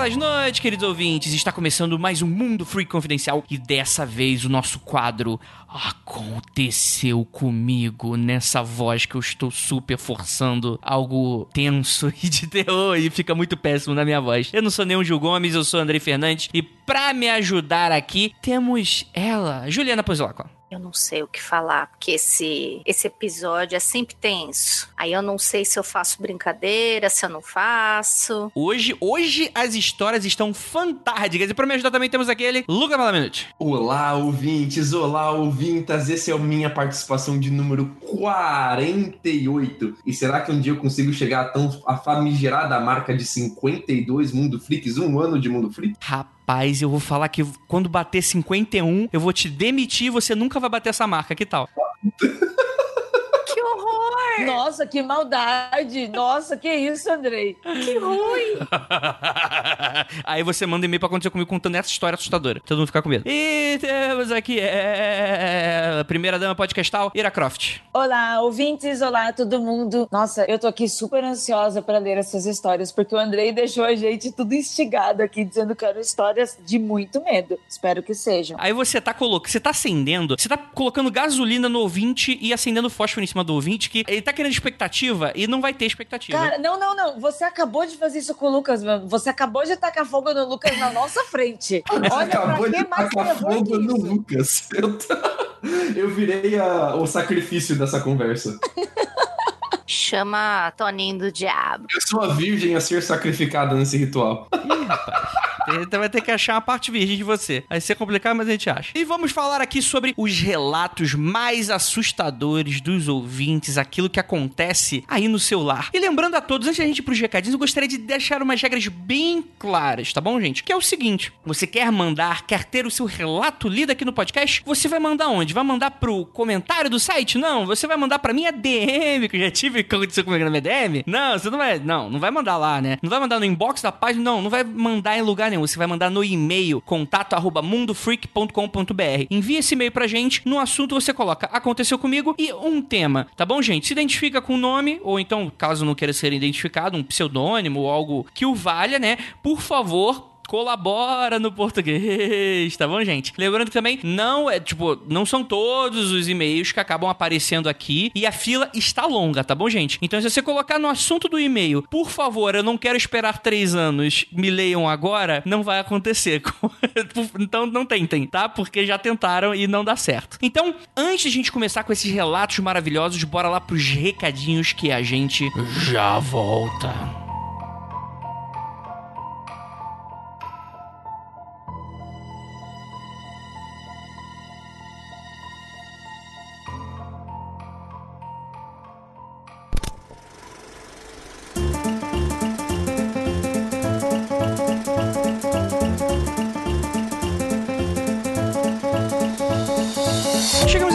Belas noites, queridos ouvintes. Está começando mais um Mundo Freak Confidencial e dessa vez o nosso quadro aconteceu comigo nessa voz que eu estou super forçando algo tenso e de terror e fica muito péssimo na minha voz. Eu não sou nenhum Gil Gomes, eu sou Andrei Fernandes e pra me ajudar aqui temos ela, Juliana Pozilacqua. Eu não sei o que falar, porque esse, esse episódio é sempre tenso. Aí eu não sei se eu faço brincadeira, se eu não faço. Hoje, hoje as histórias estão fantásticas e pra me ajudar também temos aquele Luca Malaminute. Olá, ouvintes! Olá, ouvintas! Esse é a minha participação de número 48. E será que um dia eu consigo chegar a tão a famigerada marca de 52 Mundo Freaks? Um ano de Mundo Freak? Rapaz, eu vou falar que quando bater 51, eu vou te demitir e você nunca vai bater essa marca. Que tal? Que horror! Nossa, que maldade! Nossa, que isso, Andrei? Que ruim! Aí você manda e-mail pra acontecer comigo contando essa história assustadora. Todo mundo ficar com medo. E temos aqui é, a primeira dama podcastal, Ira Croft. Olá, ouvintes, olá todo mundo. Nossa, eu tô aqui super ansiosa para ler essas histórias, porque o Andrei deixou a gente tudo instigado aqui, dizendo que eram histórias de muito medo. Espero que sejam. Aí você tá colocando, você tá acendendo, você tá colocando gasolina no ouvinte e acendendo fósforo em cima do ouvinte, que ele tá querendo expectativa e não vai ter expectativa. Cara, não, não, não. Você acabou de fazer isso com o Lucas, mano. Você acabou de tacar fogo no Lucas na nossa frente. Você Olha, acabou pra de que mais tacar fogo no? Lucas. Eu, tô- eu virei a- o sacrifício dessa conversa. Chama Toninho do Diabo. Eu sou a virgem a ser sacrificada nesse ritual. Ih, rapaz. Então vai ter que achar uma parte virgem de você. Vai ser complicado, mas a gente acha. E vamos falar aqui sobre os relatos mais assustadores dos ouvintes, aquilo que acontece aí no seu lar. E lembrando a todos, antes da gente ir pros recadinhos, eu gostaria de deixar umas regras bem claras, tá bom, gente? Que é o seguinte: você quer mandar, quer ter o seu relato lido aqui no podcast? Você vai mandar onde? Vai mandar pro comentário do site? Não, você vai mandar pra minha DM, que eu já tive aconteceu comigo na minha DM? Não, você não vai. Não, não vai mandar lá, né? Não vai mandar no inbox da página, não. Não vai mandar em lugar nenhum. Você vai mandar no e-mail contato arroba. Envia esse e-mail pra gente. No assunto você coloca aconteceu comigo e um tema, tá bom, gente? Se identifica com o nome, ou então, caso não queira ser identificado, um pseudônimo ou algo que o valha, né? Por favor, colabora no português, tá bom, gente? Lembrando que também não é, tipo, não são todos os e-mails que acabam aparecendo aqui e a fila está longa, tá bom, gente? Então, se você colocar no assunto do e-mail, por favor, eu não quero esperar três anos, me leiam agora, não vai acontecer. então, não tentem, tá? Porque já tentaram e não dá certo. Então, antes de a gente começar com esses relatos maravilhosos, bora lá pros recadinhos que a gente já volta.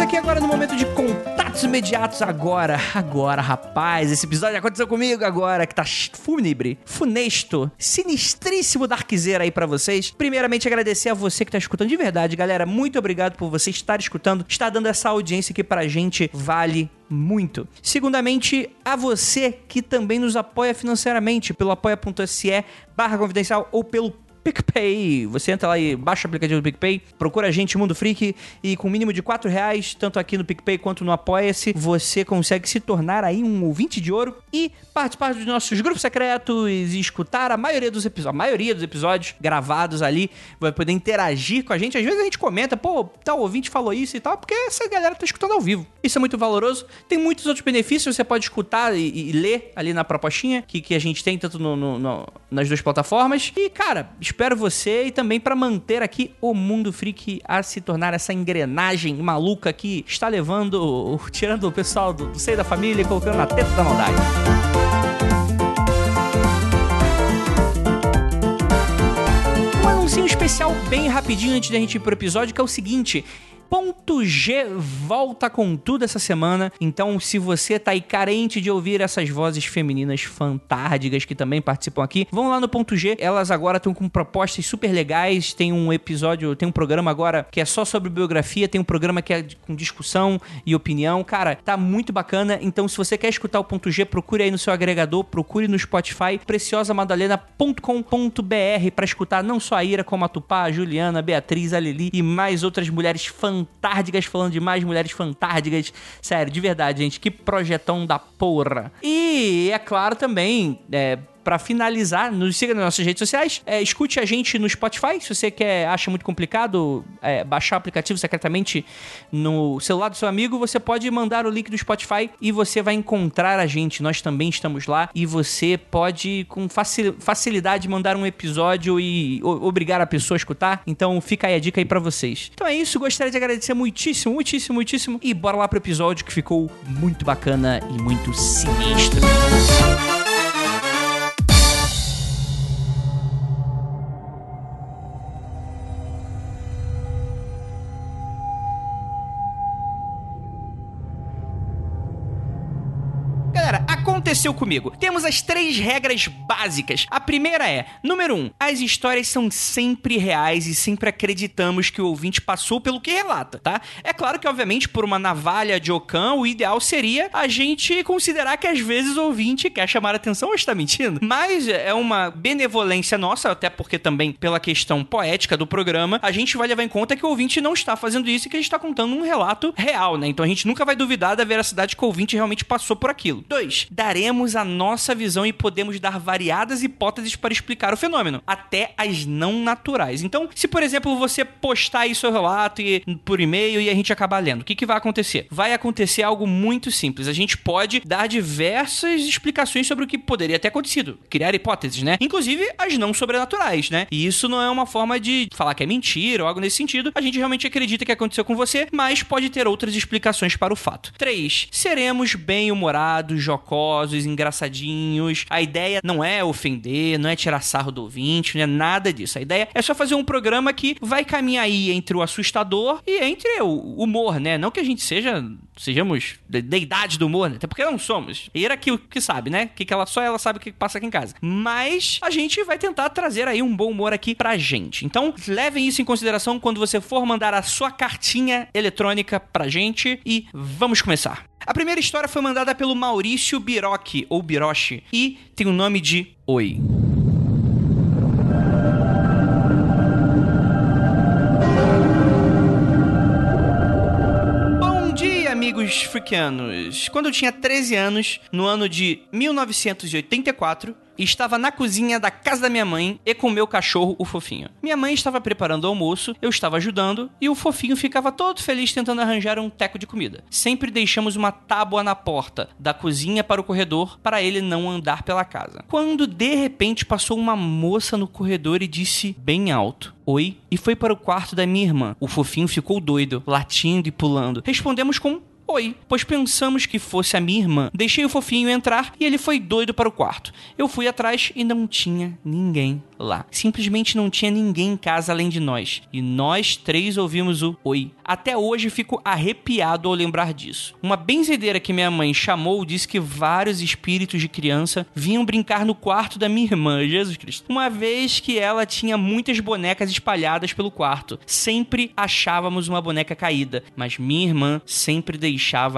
Aqui agora no momento de contatos imediatos. Agora, agora, rapaz, esse episódio aconteceu comigo agora, que tá fúnebre, funesto, sinistríssimo darkzeira aí pra vocês. Primeiramente, agradecer a você que tá escutando de verdade, galera. Muito obrigado por você estar escutando, estar dando essa audiência que pra gente vale muito. Segundamente, a você que também nos apoia financeiramente pelo apoia.se barra confidencial ou pelo PicPay. Você entra lá e baixa o aplicativo do PicPay, procura a gente, Mundo Freak, e com mínimo de 4 reais, tanto aqui no PicPay quanto no Apoia-se, você consegue se tornar aí um ouvinte de ouro e participar dos nossos grupos secretos e escutar a maioria dos episódios, a maioria dos episódios gravados ali, vai poder interagir com a gente. Às vezes a gente comenta, pô, tal ouvinte falou isso e tal, porque essa galera tá escutando ao vivo. Isso é muito valoroso. Tem muitos outros benefícios, você pode escutar e, e ler ali na propostinha que, que a gente tem, tanto no- no- no- nas duas plataformas. E, cara, espero você e também para manter aqui o Mundo Freak a se tornar essa engrenagem maluca que está levando, tirando o pessoal do, do seio da família e colocando na teta da maldade. Um anúncio especial bem rapidinho antes da gente ir pro episódio, que é o seguinte. Ponto G volta com tudo essa semana. Então, se você tá aí carente de ouvir essas vozes femininas fantásticas que também participam aqui, vão lá no Ponto G. Elas agora estão com propostas super legais. Tem um episódio, tem um programa agora que é só sobre biografia, tem um programa que é com discussão e opinião. Cara, tá muito bacana. Então, se você quer escutar o Ponto G, procure aí no seu agregador, procure no Spotify, preciosamadalena.com.br para escutar não só a Ira, como a Tupá, a Juliana, a Beatriz, a Lili e mais outras mulheres fantásticas fantásticas, falando de mais mulheres fantásticas. Sério, de verdade, gente, que projetão da porra. E é claro também, é, para finalizar, nos siga nas nossas redes sociais. É, escute a gente no Spotify. Se você quer, acha muito complicado é, baixar o aplicativo secretamente no celular do seu amigo, você pode mandar o link do Spotify e você vai encontrar a gente. Nós também estamos lá e você pode, com facilidade, mandar um episódio e obrigar a pessoa a escutar. Então fica aí a dica aí para vocês. Então é isso. Gostaria de agradecer muitíssimo, muitíssimo, muitíssimo. E bora lá pro episódio que ficou muito bacana e muito sinistro. Aconteceu comigo? Temos as três regras básicas. A primeira é: número um, as histórias são sempre reais e sempre acreditamos que o ouvinte passou pelo que relata, tá? É claro que, obviamente, por uma navalha de Ocan, o ideal seria a gente considerar que às vezes o ouvinte quer chamar a atenção ou está mentindo. Mas é uma benevolência nossa, até porque também pela questão poética do programa, a gente vai levar em conta que o ouvinte não está fazendo isso e que a gente está contando um relato real, né? Então a gente nunca vai duvidar da veracidade que o ouvinte realmente passou por aquilo. Dois, dar daremos a nossa visão e podemos dar variadas hipóteses para explicar o fenômeno, até as não naturais. Então, se por exemplo você postar aí seu relato e, por e-mail e a gente acabar lendo, o que, que vai acontecer? Vai acontecer algo muito simples. A gente pode dar diversas explicações sobre o que poderia ter acontecido, criar hipóteses, né? Inclusive as não sobrenaturais, né? E isso não é uma forma de falar que é mentira ou algo nesse sentido. A gente realmente acredita que aconteceu com você, mas pode ter outras explicações para o fato. 3. Seremos bem-humorados, jocosos engraçadinhos. A ideia não é ofender, não é tirar sarro do ouvinte, não é nada disso. A ideia é só fazer um programa que vai caminhar aí entre o assustador e entre o humor, né? Não que a gente seja sejamos da idade do humor, né? até porque não somos. E era que que sabe, né? Que, que ela só ela sabe o que passa aqui em casa. Mas a gente vai tentar trazer aí um bom humor aqui pra gente. Então, levem isso em consideração quando você for mandar a sua cartinha eletrônica pra gente e vamos começar. A primeira história foi mandada pelo Maurício Birochi, ou Biroche, e tem o nome de Oi. Bom dia, amigos freakianos. Quando eu tinha 13 anos, no ano de 1984, e estava na cozinha da casa da minha mãe e com meu cachorro, o Fofinho. Minha mãe estava preparando o almoço, eu estava ajudando e o Fofinho ficava todo feliz tentando arranjar um teco de comida. Sempre deixamos uma tábua na porta da cozinha para o corredor para ele não andar pela casa. Quando de repente passou uma moça no corredor e disse bem alto: Oi, e foi para o quarto da minha irmã. O fofinho ficou doido, latindo e pulando. Respondemos com Oi, pois pensamos que fosse a minha irmã. Deixei o fofinho entrar e ele foi doido para o quarto. Eu fui atrás e não tinha ninguém lá. Simplesmente não tinha ninguém em casa além de nós. E nós três ouvimos o oi. Até hoje fico arrepiado ao lembrar disso. Uma benzedeira que minha mãe chamou disse que vários espíritos de criança vinham brincar no quarto da minha irmã, Jesus Cristo. Uma vez que ela tinha muitas bonecas espalhadas pelo quarto. Sempre achávamos uma boneca caída, mas minha irmã sempre deixava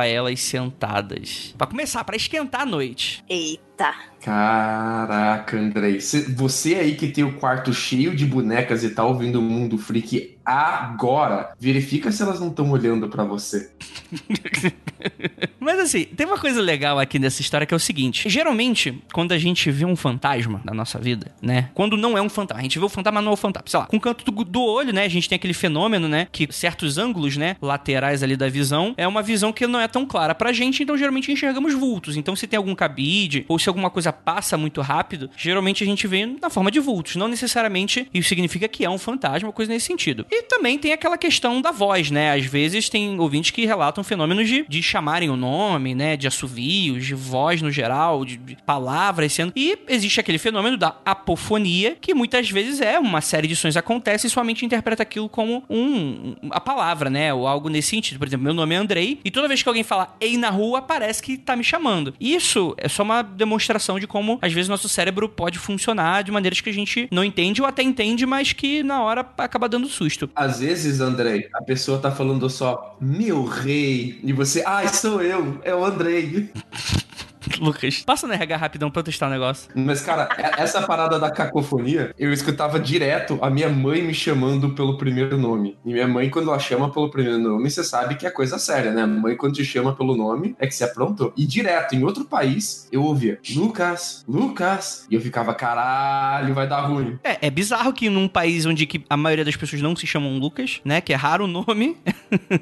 elas sentadas. Para começar, para esquentar a noite. Eita. Caraca, Andrei. Você aí que tem o quarto cheio de bonecas e tá ouvindo o Mundo Freak agora. Verifica se elas não estão olhando pra você. Mas assim, tem uma coisa legal aqui nessa história que é o seguinte: geralmente, quando a gente vê um fantasma na nossa vida, né? Quando não é um fantasma, a gente vê o fantasma, mas não é um fantasma. Sei lá, com o canto do, do olho, né? A gente tem aquele fenômeno, né? Que certos ângulos, né? Laterais ali da visão, é uma visão que não é tão clara pra gente, então geralmente enxergamos vultos. Então, se tem algum cabide, ou se alguma coisa passa muito rápido, geralmente a gente vê na forma de vultos. Não necessariamente isso significa que é um fantasma, coisa nesse sentido. E também tem aquela questão da voz, né? Às vezes tem ouvintes que relatam fenômenos de, de chamarem o nome, né? De assovios, de voz no geral, de, de palavras sendo. E existe aquele fenômeno da apofonia, que muitas vezes é uma série de sons acontece e sua mente interpreta aquilo como um, a palavra, né? Ou algo nesse sentido. Por exemplo, meu nome é Andrei, e toda vez que alguém fala ei na rua, parece que tá me chamando. Isso é só uma demonstração de como, às vezes, nosso cérebro pode funcionar de maneiras que a gente não entende ou até entende, mas que na hora acaba dando susto. Às vezes, Andrei, a pessoa tá falando só meu rei, e você, ai, sou eu, é o Andrei. Lucas, passa no RH rapidão pra eu testar o negócio. Mas, cara, é- essa parada da cacofonia, eu escutava direto a minha mãe me chamando pelo primeiro nome. E minha mãe, quando ela chama pelo primeiro nome, você sabe que é coisa séria, né? A mãe, quando te chama pelo nome, é que se aprontou. E direto, em outro país, eu ouvia Lucas, Lucas. E eu ficava, caralho, vai dar ruim. É, é bizarro que num país onde que a maioria das pessoas não se chamam Lucas, né? Que é raro o nome.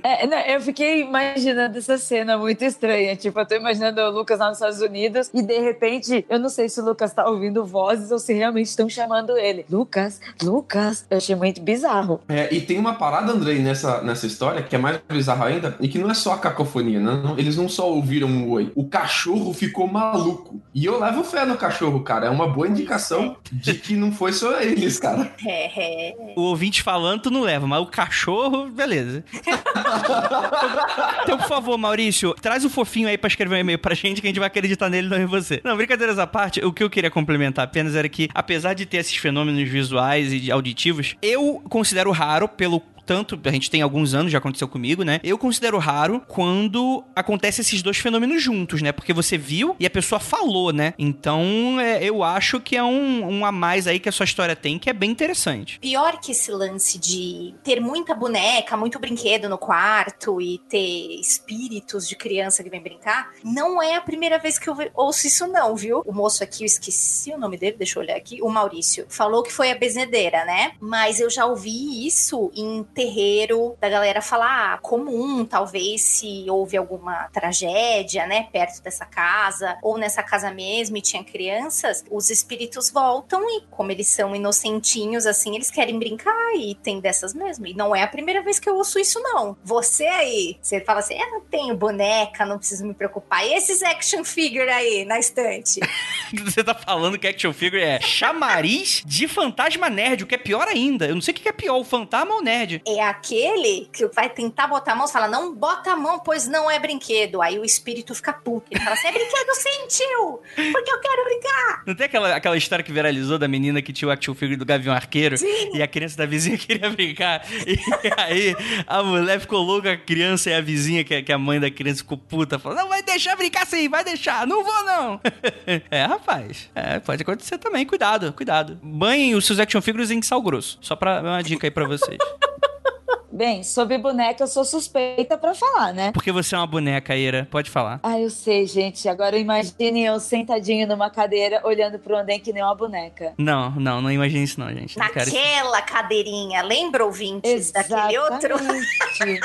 É, não, eu fiquei imaginando essa cena muito estranha. Tipo, eu tô imaginando o Lucas lá nos Estados Unidos e de repente, eu não sei se o Lucas tá ouvindo vozes ou se realmente estão chamando ele. Lucas, Lucas. Eu achei muito bizarro. É, e tem uma parada, Andrei, nessa, nessa história, que é mais bizarra ainda, e que não é só a cacofonia, né? Não- Eles não só ouviram um oi. O cachorro ficou maluco. E eu levo fé no cachorro, cara. É uma boa indicação de que não foi só eles, cara. É, é. O ouvinte falando, tu não leva, mas o cachorro, beleza. então, por favor, Maurício, traz o fofinho aí pra escrever um e-mail pra gente que a gente vai acreditar nele, não em você. Não, brincadeiras à parte, o que eu queria complementar apenas era que, apesar de ter esses fenômenos visuais e auditivos, eu considero raro pelo tanto, a gente tem alguns anos, já aconteceu comigo, né? Eu considero raro quando acontece esses dois fenômenos juntos, né? Porque você viu e a pessoa falou, né? Então, é, eu acho que é um, um a mais aí que a sua história tem, que é bem interessante. Pior que esse lance de ter muita boneca, muito brinquedo no quarto e ter espíritos de criança que vem brincar, não é a primeira vez que eu ouço isso, não, viu? O moço aqui, eu esqueci o nome dele, deixa eu olhar aqui, o Maurício, falou que foi a bezedeira, né? Mas eu já ouvi isso em terreiro da galera falar, ah, comum, talvez se houve alguma tragédia, né, perto dessa casa, ou nessa casa mesmo e tinha crianças, os espíritos voltam e, como eles são inocentinhos, assim, eles querem brincar e tem dessas mesmo. E não é a primeira vez que eu ouço isso, não. Você aí, você fala assim, eu não tenho boneca, não preciso me preocupar. E esses action figure aí na estante? Você tá falando que action figure é chamariz de fantasma nerd, o que é pior ainda. Eu não sei o que é pior, o fantasma ou nerd. É aquele que vai tentar botar a mão e fala, não bota a mão, pois não é brinquedo. Aí o espírito fica puto. Ele fala assim, é brinquedo sentiu, porque eu quero brincar. Não tem aquela, aquela história que viralizou da menina que tinha o action figure do Gavião Arqueiro Sim. e a criança da vizinha queria brincar. E aí a mulher ficou louca, a criança e a vizinha, que, que a mãe da criança ficou puta, falou: Não, vai deixar brincar sim, vai deixar, não vou não. é, rapaz, é, pode acontecer também, cuidado, cuidado. Banhem os seus action figures em sal grosso. Só pra uma dica aí pra vocês. Bem, sobre boneca, eu sou suspeita pra falar, né? Porque você é uma boneca, Ira, pode falar. Ah, eu sei, gente. Agora imagine eu sentadinho numa cadeira, olhando pro andém que nem uma boneca. Não, não, não imagine isso não, gente. Não quero. Naquela cadeirinha, lembra ouvintes daquele outro? Exatamente.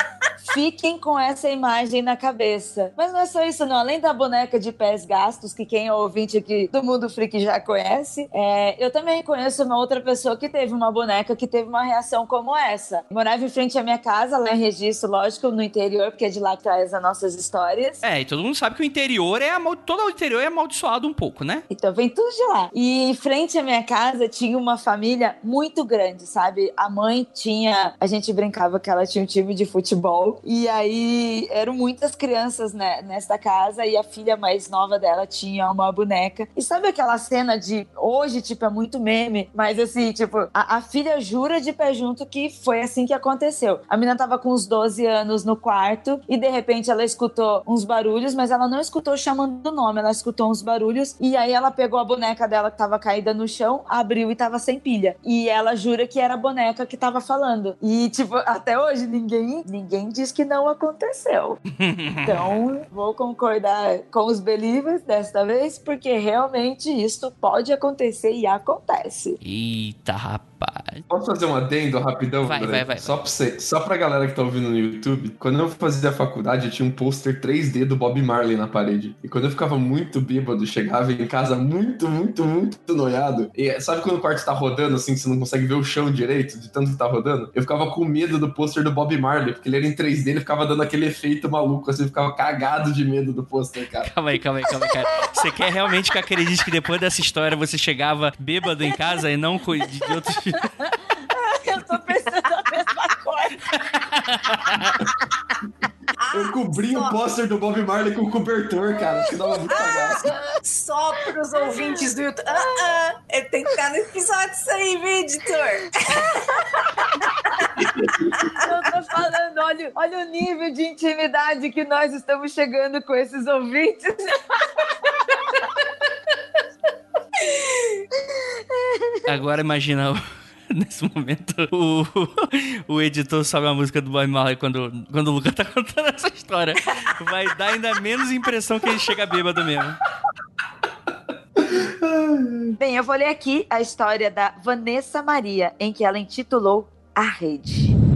Fiquem com essa imagem na cabeça. Mas não é só isso, não. Além da boneca de pés gastos, que quem é ouvinte aqui do Mundo Freak já conhece, é, eu também conheço uma outra pessoa que teve uma boneca que teve uma reação como essa. Morava em frente à minha casa, lá em Registro, lógico, no interior, porque é de lá que traz as nossas histórias. É, e todo mundo sabe que o interior é amal... todo o interior é amaldiçoado um pouco, né? Então vem tudo de lá. E em frente à minha casa tinha uma família muito grande, sabe? A mãe tinha. A gente brincava que ela tinha um time de futebol. E aí eram muitas crianças né, nesta casa e a filha mais nova dela tinha uma boneca. E sabe aquela cena de hoje, tipo, é muito meme, mas assim, tipo, a, a filha jura de pé junto que foi assim que aconteceu. A menina tava com uns 12 anos no quarto e de repente ela escutou uns barulhos, mas ela não escutou chamando o nome, ela escutou uns barulhos e aí ela pegou a boneca dela que tava caída no chão, abriu e tava sem pilha. E ela jura que era a boneca que tava falando. E, tipo, até hoje ninguém, ninguém diz que não aconteceu. então, vou concordar com os believers desta vez, porque realmente isto pode acontecer e acontece. Eita, rapaz. Posso fazer um adendo rapidão? Vai, vai, vai. Só pra, você, só pra galera que tá ouvindo no YouTube, quando eu fazia a faculdade, eu tinha um pôster 3D do Bob Marley na parede. E quando eu ficava muito bêbado, chegava em casa muito, muito, muito noiado. E sabe quando o quarto tá rodando, assim, que você não consegue ver o chão direito, de tanto que tá rodando? Eu ficava com medo do pôster do Bob Marley, porque ele era em 3D, ele ficava dando aquele efeito maluco, assim, eu ficava cagado de medo do pôster, cara. Calma aí, calma aí, calma aí, cara. Você quer realmente que acredite que depois dessa história você chegava bêbado em casa e não de de Eu tô pensando a mesma coisa. Eu cobri só- o pôster do Bob Marley com o cobertor, cara, que dava muito cagaço. Só pros ouvintes do YouTube. Ah, ah, ele tem que ficar no episódio isso aí, viu, editor? Eu tô falando, olha, olha o nível de intimidade que nós estamos chegando com esses ouvintes. Agora imagina o- nesse momento o, o editor sobe a música do Bob Marley quando, quando o Luca tá contando essa história. Vai dar ainda menos impressão que ele chega bêbado mesmo. Bem, eu vou ler aqui a história da Vanessa Maria, em que ela intitulou A Rede.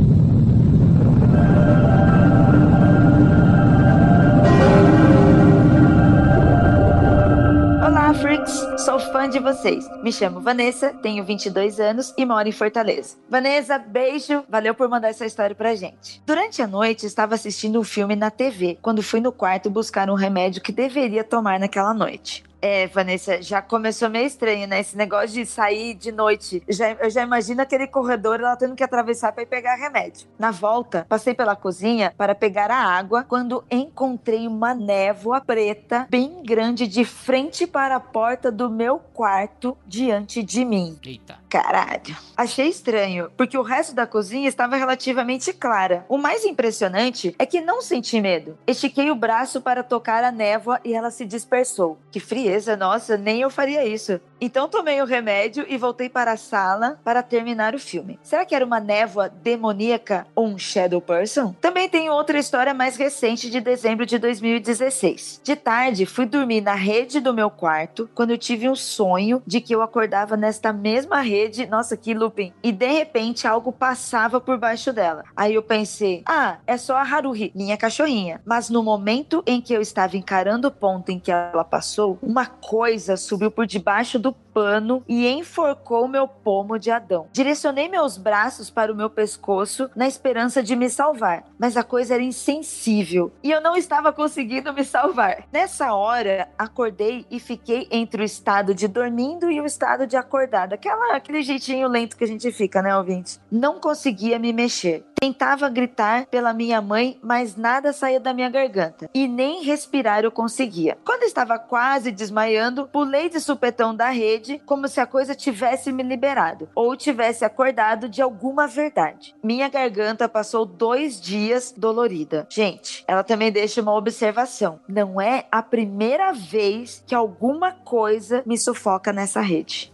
Freaks! Sou fã de vocês. Me chamo Vanessa, tenho 22 anos e moro em Fortaleza. Vanessa, beijo! Valeu por mandar essa história pra gente. Durante a noite, estava assistindo um filme na TV, quando fui no quarto buscar um remédio que deveria tomar naquela noite. É, Vanessa, já começou meio estranho, né? Esse negócio de sair de noite. Já, eu já imagino aquele corredor ela tendo que atravessar para ir pegar remédio. Na volta, passei pela cozinha para pegar a água quando encontrei uma névoa preta bem grande de frente para a porta do meu quarto diante de mim. Eita. Caralho. Achei estranho, porque o resto da cozinha estava relativamente clara. O mais impressionante é que não senti medo. Estiquei o braço para tocar a névoa e ela se dispersou. Que frieza, nossa, nem eu faria isso. Então tomei o remédio e voltei para a sala para terminar o filme. Será que era uma névoa demoníaca ou um shadow person? Também tenho outra história mais recente de dezembro de 2016. De tarde, fui dormir na rede do meu quarto quando eu tive um sonho de que eu acordava nesta mesma rede. Nossa, que looping. E de repente algo passava por baixo dela. Aí eu pensei, ah, é só a Haruhi, minha cachorrinha. Mas no momento em que eu estava encarando o ponto em que ela passou, uma coisa subiu por debaixo do pano e enforcou meu pomo de Adão. Direcionei meus braços para o meu pescoço na esperança de me salvar, mas a coisa era insensível e eu não estava conseguindo me salvar. Nessa hora, acordei e fiquei entre o estado de dormindo e o estado de acordada, aquela aquele jeitinho lento que a gente fica, né, ouvinte? Não conseguia me mexer. Tentava gritar pela minha mãe, mas nada saía da minha garganta. E nem respirar eu conseguia. Quando estava quase desmaiando, pulei de supetão da rede, como se a coisa tivesse me liberado, ou tivesse acordado de alguma verdade. Minha garganta passou dois dias dolorida. Gente, ela também deixa uma observação. Não é a primeira vez que alguma coisa me sufoca nessa rede.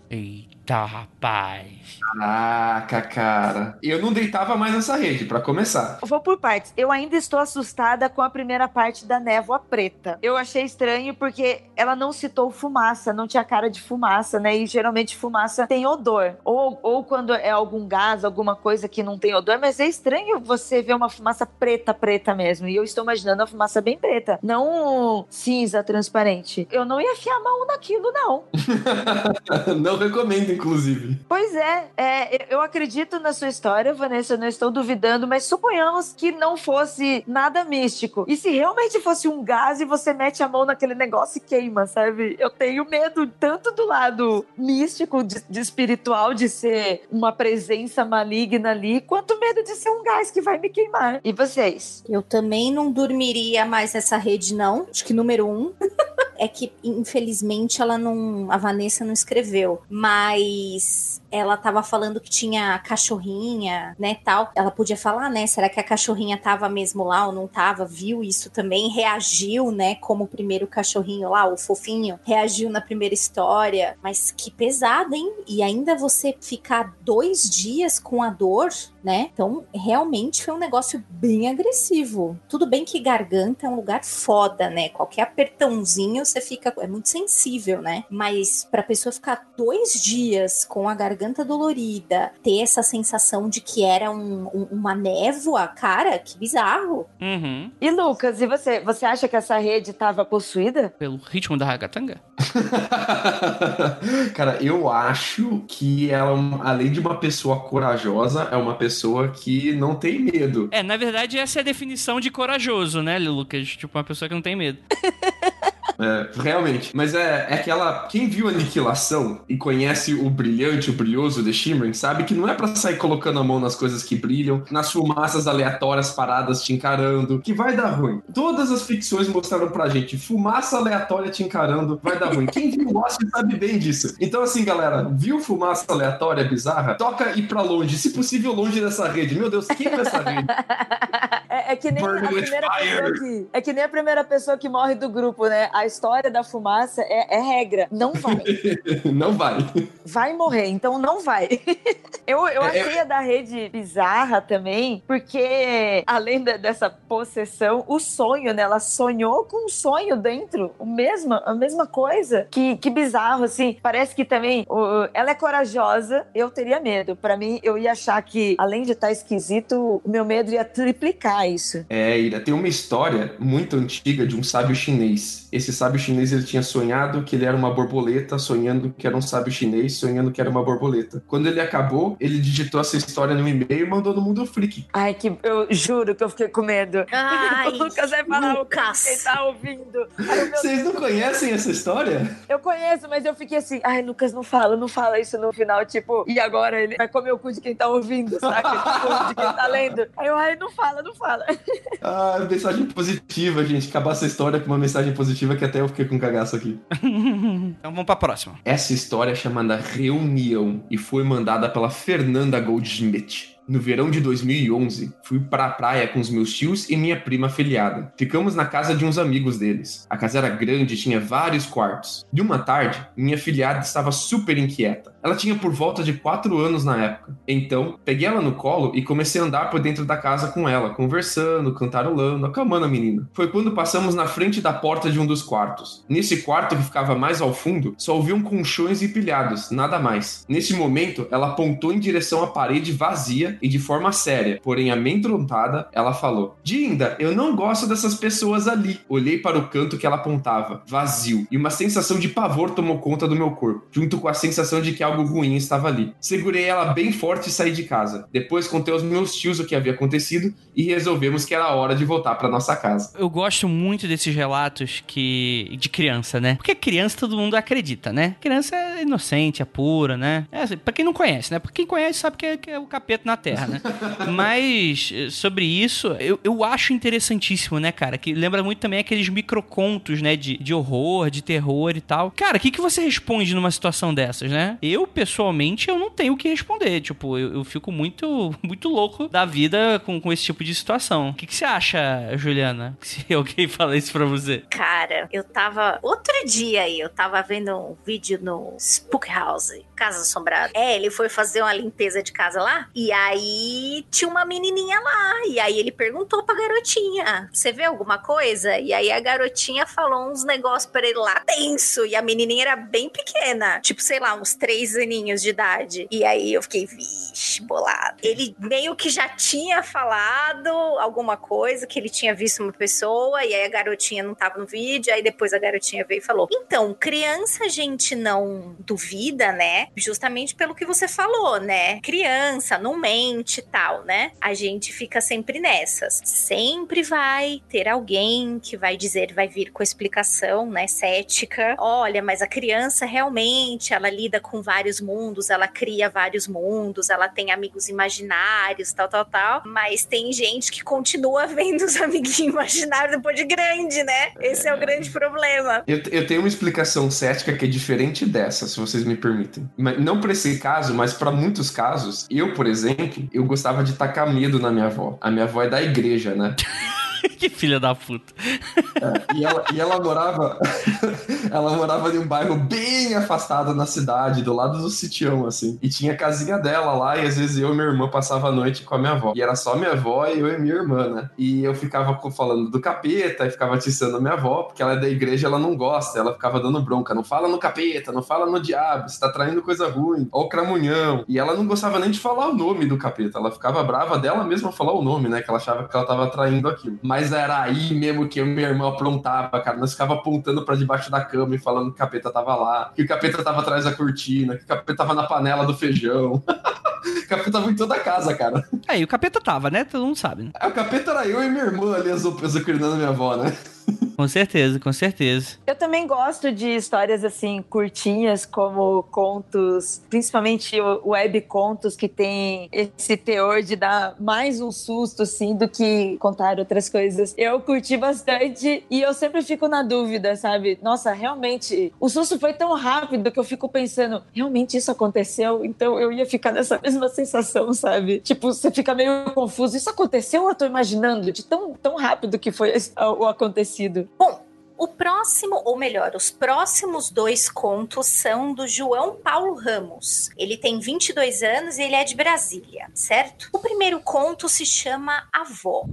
Eita, rapaz. Caraca, cara. Eu não deitava mais nessa rede, pra começar. Vou por partes. Eu ainda estou assustada com a primeira parte da névoa preta. Eu achei estranho porque ela não citou fumaça, não tinha cara de fumaça, né? E geralmente fumaça tem odor. Ou, ou quando é algum gás, alguma coisa que não tem odor, mas é estranho você ver uma fumaça preta, preta mesmo. E eu estou imaginando a fumaça bem preta, não cinza transparente. Eu não ia afiar a mão naquilo, não. não recomendo, inclusive. Pois é, é, eu acredito na sua história, Vanessa, eu não estou duvidando, mas suponhamos que não fosse nada místico. E se realmente fosse um gás e você mete a mão naquele negócio e queima, sabe? Eu tenho medo tanto do lado místico, de, de espiritual, de ser uma presença maligna ali, quanto medo de ser um gás que vai me queimar. E vocês? Eu também não dormiria mais nessa rede, não. Acho que número um. é que, infelizmente, ela não. A Vanessa não escreveu. Mas guys ela tava falando que tinha cachorrinha, né, tal. Ela podia falar, né, será que a cachorrinha tava mesmo lá ou não tava? Viu isso também, reagiu, né, como o primeiro cachorrinho lá, o fofinho, reagiu na primeira história. Mas que pesado, hein? E ainda você ficar dois dias com a dor, né? Então, realmente foi um negócio bem agressivo. Tudo bem que garganta é um lugar foda, né? Qualquer apertãozinho você fica. É muito sensível, né? Mas pra pessoa ficar dois dias com a garganta dolorida, ter essa sensação de que era um, um, uma névoa, cara, que bizarro. Uhum. E Lucas, e você? Você acha que essa rede estava possuída? Pelo ritmo da ragatanga? Cara, eu acho que ela, além de uma pessoa corajosa, é uma pessoa que não tem medo. É, na verdade, essa é a definição de corajoso, né, Lucas? Tipo, uma pessoa que não tem medo. É, realmente. Mas é, é aquela. Quem viu Aniquilação e conhece o brilhante, o brilhoso The Shimmering, sabe que não é pra sair colocando a mão nas coisas que brilham, nas fumaças aleatórias paradas te encarando, que vai dar ruim. Todas as ficções mostraram pra gente: fumaça aleatória te encarando, vai dar ruim. Quem viu Lost sabe bem disso. Então, assim, galera, viu fumaça aleatória bizarra? Toca ir pra longe, se possível, longe dessa rede. Meu Deus, queima essa rede. É, é que nem Burn a primeira fire. pessoa que. É que nem a primeira pessoa que morre do grupo, né? A história da fumaça é, é regra. Não vai. não vai. vai morrer, então não vai. eu eu É, achei a da rede bizarra também, porque além dessa possessão, o sonho, né? Ela sonhou com um sonho dentro, o mesma, a mesma coisa. Que, que bizarro, assim. Parece que também o- ela é corajosa, eu teria medo. Pra mim, eu ia achar que, além de estar esquisito, o meu medo ia triplicar isso. É, Ira, tem uma história muito antiga de um sábio chinês. Esse sábio chinês ele tinha sonhado que ele era uma borboleta, sonhando que era um sábio chinês, sonhando que era uma borboleta. Quando ele acabou, ele digitou essa história no e-mail e mandou no Mundo Freak. Ai, que eu juro que eu fiquei com medo. Ai, o Lucas vai falar Lucas. o que quem tá ouvindo. Ai, Vocês não conhecem essa história? Eu conheço, mas eu fiquei assim, ai, Lucas, não fala, não fala isso no final, tipo, e agora ele vai comer o cu de quem tá ouvindo, saca? Tipo, de quem tá lendo. Aí eu, ai, não fala, não fala. Ah, mensagem positiva, gente. Acabar essa história com uma mensagem positiva que até eu fiquei com cagaço aqui. então vamos pra próxima. Essa história é chamada Reunião e foi mandada pela Fernanda Goldschmidt. No verão de 2011, fui pra praia com os meus tios e minha prima afiliada. Ficamos na casa de uns amigos deles. A casa era grande e tinha vários quartos. De uma tarde, minha afiliada estava super inquieta. Ela tinha por volta de 4 anos na época. Então, peguei ela no colo e comecei a andar por dentro da casa com ela, conversando, cantarolando, acalmando a menina. Foi quando passamos na frente da porta de um dos quartos. Nesse quarto que ficava mais ao fundo, só ouviam colchões empilhados, nada mais. Nesse momento, ela apontou em direção à parede vazia e de forma séria, porém amedrontada, ela falou: Dinda, eu não gosto dessas pessoas ali. Olhei para o canto que ela apontava, vazio, e uma sensação de pavor tomou conta do meu corpo, junto com a sensação de que algo ruim estava ali. Segurei ela bem forte e saí de casa. Depois contei aos meus tios o que havia acontecido e resolvemos que era hora de voltar para nossa casa. Eu gosto muito desses relatos que de criança, né? Porque criança todo mundo acredita, né? Criança é inocente, é pura, né? É, assim, pra quem não conhece, né? Pra quem conhece sabe que é, que é o capeta na terra, né? Mas eh, sobre isso, eu, eu acho interessantíssimo, né, cara? Que lembra muito também aqueles microcontos, né? De, de horror, de terror e tal. Cara, o que, que você responde numa situação dessas, né? Eu, pessoalmente, eu não tenho o que responder. Tipo, eu, eu fico muito, muito louco da vida com, com esse tipo de situação. O que, que você acha, Juliana? Se alguém fala isso pra você. Cara, eu tava. Outro dia aí, eu tava vendo um vídeo no Spook House, Casa Assombrada. É, ele foi fazer uma limpeza de casa lá. E aí tinha uma menininha lá. E aí ele perguntou pra garotinha: Você vê alguma coisa? E aí a garotinha falou uns negócios pra ele lá tenso. E a menininha era bem pequena. Tipo, sei lá, uns três aninhos de idade. E aí eu fiquei, vixe, bolado. Ele meio que já tinha falado alguma coisa, que ele tinha visto uma pessoa. E aí a garotinha não tava no vídeo. Aí depois a garotinha veio e falou: Então, criança a gente não duvida, né? Justamente pelo que você falou, né? Criança, não mente e tal, né? A gente fica sempre nessas. Sempre vai ter alguém que vai dizer, vai vir com explicação, né? Cética. Olha, mas a criança realmente, ela lida com vários mundos, ela cria vários mundos, ela tem amigos imaginários, tal, tal, tal. Mas tem gente que continua vendo os amiguinhos imaginários depois de grande, né? Esse é o grande problema. Eu, eu tenho uma explicação cética que é diferente dessa, se vocês me permitem. Mas não para esse caso, mas para muitos casos. Eu, por exemplo, eu gostava de tacar medo na minha avó. A minha avó é da igreja, né? que filha da puta. É, e, ela, e ela morava. ela morava em um bairro bem afastado na cidade, do lado do sitião, assim. E tinha a casinha dela lá, e às vezes eu e minha irmã passava a noite com a minha avó. E era só minha avó e eu e minha irmã, né? E eu ficava falando do capeta e ficava atiçando a minha avó, porque ela é da igreja ela não gosta. Ela ficava dando bronca. Não fala no capeta, não fala no diabo, você tá traindo coisa ruim. Ó o cramunhão. E ela não gostava nem de falar o nome do capeta. Ela ficava brava dela mesma falar o nome, né? Que ela achava que ela tava traindo aquilo. Mas era aí mesmo que eu e minha irmã aprontava, cara. Nós ficava apontando para debaixo da cama e falando que o capeta tava lá, que o capeta tava atrás da cortina, que o capeta tava na panela do feijão. o capeta tava em toda a casa, cara. É, e o capeta tava, né? Todo mundo sabe, né? É, o capeta era eu e minha irmã ali azucrinando minha avó, né? Com certeza, com certeza. Eu também gosto de histórias assim curtinhas, como contos, principalmente web contos que tem esse teor de dar mais um susto assim do que contar outras coisas. Eu curti bastante e eu sempre fico na dúvida, sabe? Nossa, realmente, o susto foi tão rápido que eu fico pensando, realmente isso aconteceu? Então eu ia ficar nessa mesma sensação, sabe? Tipo, você fica meio confuso. Isso aconteceu ou eu tô imaginando de tão, tão rápido que foi o acontecido? Bom, o próximo, ou melhor, os próximos dois contos são do João Paulo Ramos. Ele tem 22 anos e ele é de Brasília, certo? O primeiro conto se chama Avó.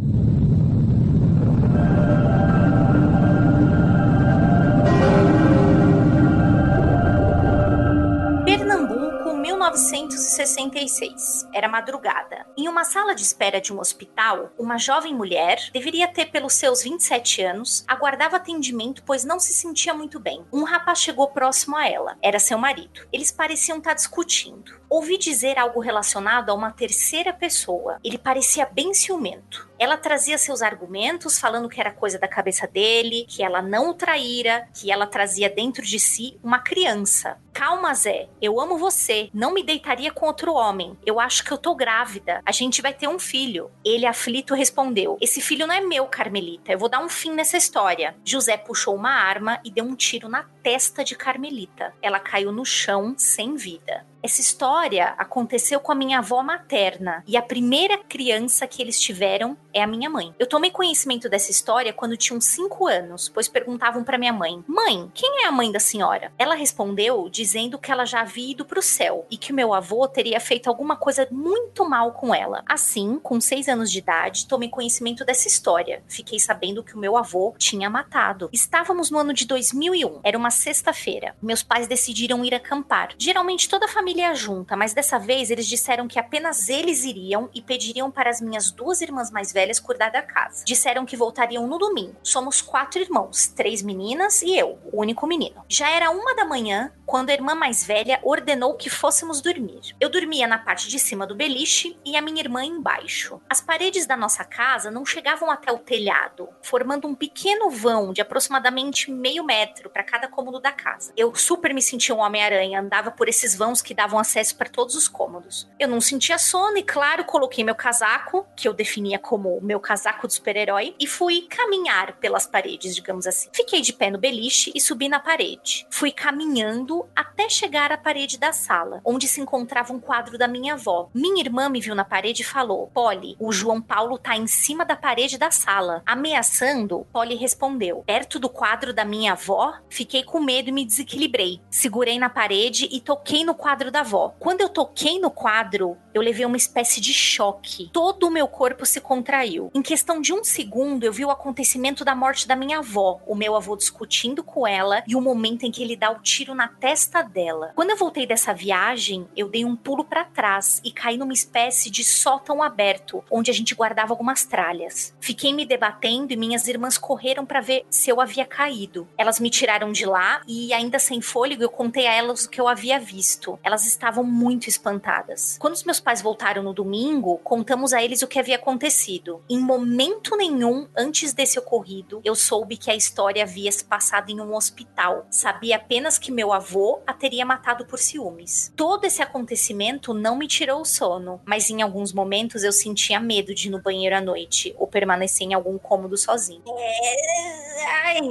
1966. Era madrugada. Em uma sala de espera de um hospital, uma jovem mulher, deveria ter pelos seus 27 anos, aguardava atendimento pois não se sentia muito bem. Um rapaz chegou próximo a ela. Era seu marido. Eles pareciam estar discutindo. Ouvi dizer algo relacionado a uma terceira pessoa. Ele parecia bem ciumento. Ela trazia seus argumentos, falando que era coisa da cabeça dele, que ela não o traíra, que ela trazia dentro de si uma criança. Calma, Zé, eu amo você, não me deitaria com outro homem. Eu acho que eu tô grávida. A gente vai ter um filho. Ele, aflito, respondeu: Esse filho não é meu, Carmelita. Eu vou dar um fim nessa história. José puxou uma arma e deu um tiro na testa de Carmelita. Ela caiu no chão sem vida. Essa história aconteceu com a minha avó materna e a primeira criança que eles tiveram é a minha mãe. Eu tomei conhecimento dessa história quando tinha uns 5 anos, pois perguntavam para minha mãe: "Mãe, quem é a mãe da senhora?" Ela respondeu dizendo que ela já havia ido pro céu e que meu avô teria feito alguma coisa muito mal com ela. Assim, com 6 anos de idade, tomei conhecimento dessa história. Fiquei sabendo que o meu avô tinha matado. Estávamos no ano de 2001. Era uma sexta-feira. Meus pais decidiram ir acampar. Geralmente toda a família família junta, mas dessa vez eles disseram que apenas eles iriam e pediriam para as minhas duas irmãs mais velhas cuidar da casa. Disseram que voltariam no domingo. Somos quatro irmãos, três meninas e eu, o único menino. Já era uma da manhã quando a irmã mais velha ordenou que fôssemos dormir. Eu dormia na parte de cima do beliche e a minha irmã embaixo. As paredes da nossa casa não chegavam até o telhado, formando um pequeno vão de aproximadamente meio metro para cada cômodo da casa. Eu super me sentia um Homem-Aranha, andava por esses vãos que davam acesso para todos os cômodos. Eu não sentia sono e, claro, coloquei meu casaco, que eu definia como meu casaco de super-herói, e fui caminhar pelas paredes, digamos assim. Fiquei de pé no beliche e subi na parede. Fui caminhando até chegar à parede da sala, onde se encontrava um quadro da minha avó. Minha irmã me viu na parede e falou: Polly, o João Paulo tá em cima da parede da sala. Ameaçando, Polly respondeu: Perto do quadro da minha avó, fiquei com medo e me desequilibrei. Segurei na parede e toquei no quadro quadro da avó. Quando eu toquei no quadro, eu levei uma espécie de choque. Todo o meu corpo se contraiu. Em questão de um segundo, eu vi o acontecimento da morte da minha avó, o meu avô discutindo com ela e o momento em que ele dá o tiro na testa dela. Quando eu voltei dessa viagem, eu dei um pulo para trás e caí numa espécie de sótão aberto, onde a gente guardava algumas tralhas. Fiquei me debatendo e minhas irmãs correram para ver se eu havia caído. Elas me tiraram de lá e, ainda sem fôlego, eu contei a elas o que eu havia visto. Elas estavam muito espantadas. Quando os meus pais voltaram no domingo, contamos a eles o que havia acontecido. Em momento nenhum, antes desse ocorrido, eu soube que a história havia se passado em um hospital. Sabia apenas que meu avô a teria matado por ciúmes. Todo esse acontecimento não me tirou o sono, mas em alguns momentos eu sentia medo de ir no banheiro à noite ou permanecer em algum cômodo sozinho. É... Ai.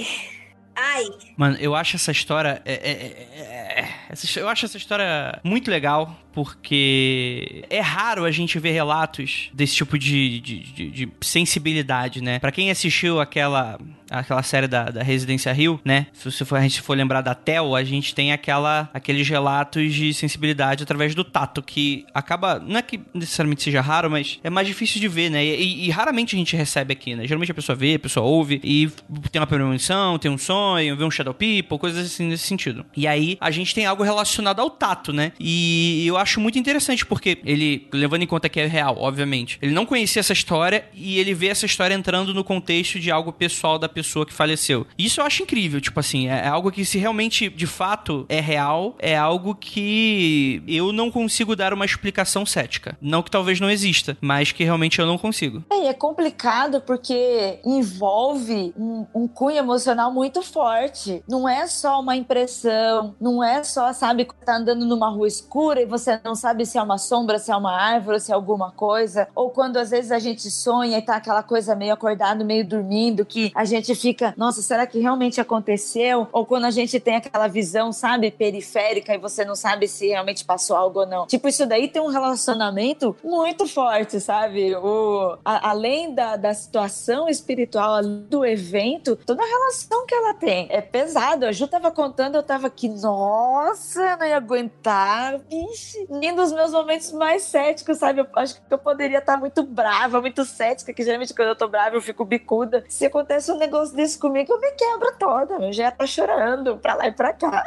Ai. Mano, eu acho essa história. É, é, é, é eu acho essa história muito legal, porque é raro a gente ver relatos desse tipo de, de, de, de sensibilidade, né? Pra quem assistiu aquela aquela série da, da Residência Rio, né? Se for, a gente for lembrar da Tel, a gente tem aquela, aqueles relatos de sensibilidade através do tato, que acaba. Não é que necessariamente seja raro, mas é mais difícil de ver, né? E, e, e raramente a gente recebe aqui, né? Geralmente a pessoa vê, a pessoa ouve e tem uma premonição, tem um sonho, vê um Shadow People, coisas assim nesse sentido. E aí a gente tem algo relacionado ao tato, né? E eu acho muito interessante, porque ele, levando em conta que é real, obviamente, ele não conhecia essa história e ele vê essa história entrando no contexto de algo pessoal da pessoa que faleceu. Isso eu acho incrível, tipo assim, é, é algo que se realmente, de fato, é real, é algo que eu não consigo dar uma explicação cética. Não que talvez não exista, mas que realmente eu não consigo. É, é complicado porque envolve um, um cunho emocional muito forte. Não é só uma impressão, não é só, sabe, tá andando numa rua escura e você não sabe se é uma sombra, se é uma árvore, se é alguma coisa. Ou quando às vezes a gente sonha e tá aquela coisa meio acordado, meio dormindo, que a gente fica, nossa, será que realmente aconteceu? Ou quando a gente tem aquela visão, sabe, periférica e você não sabe se realmente passou algo ou não. Tipo, isso daí tem um relacionamento muito forte, sabe? O, a, além da, da situação espiritual, do evento, toda a relação que ela tem. É pesado. A Ju tava contando, eu tava aqui, nossa, eu não ia aguentar. Vixe, nem dos meus momentos mais céticos, sabe? Eu acho que eu poderia estar muito brava, muito cética, que geralmente quando eu tô brava eu fico bicuda. Se acontece um negócio desse comigo, eu me quebro toda. Eu já tô chorando pra lá e pra cá.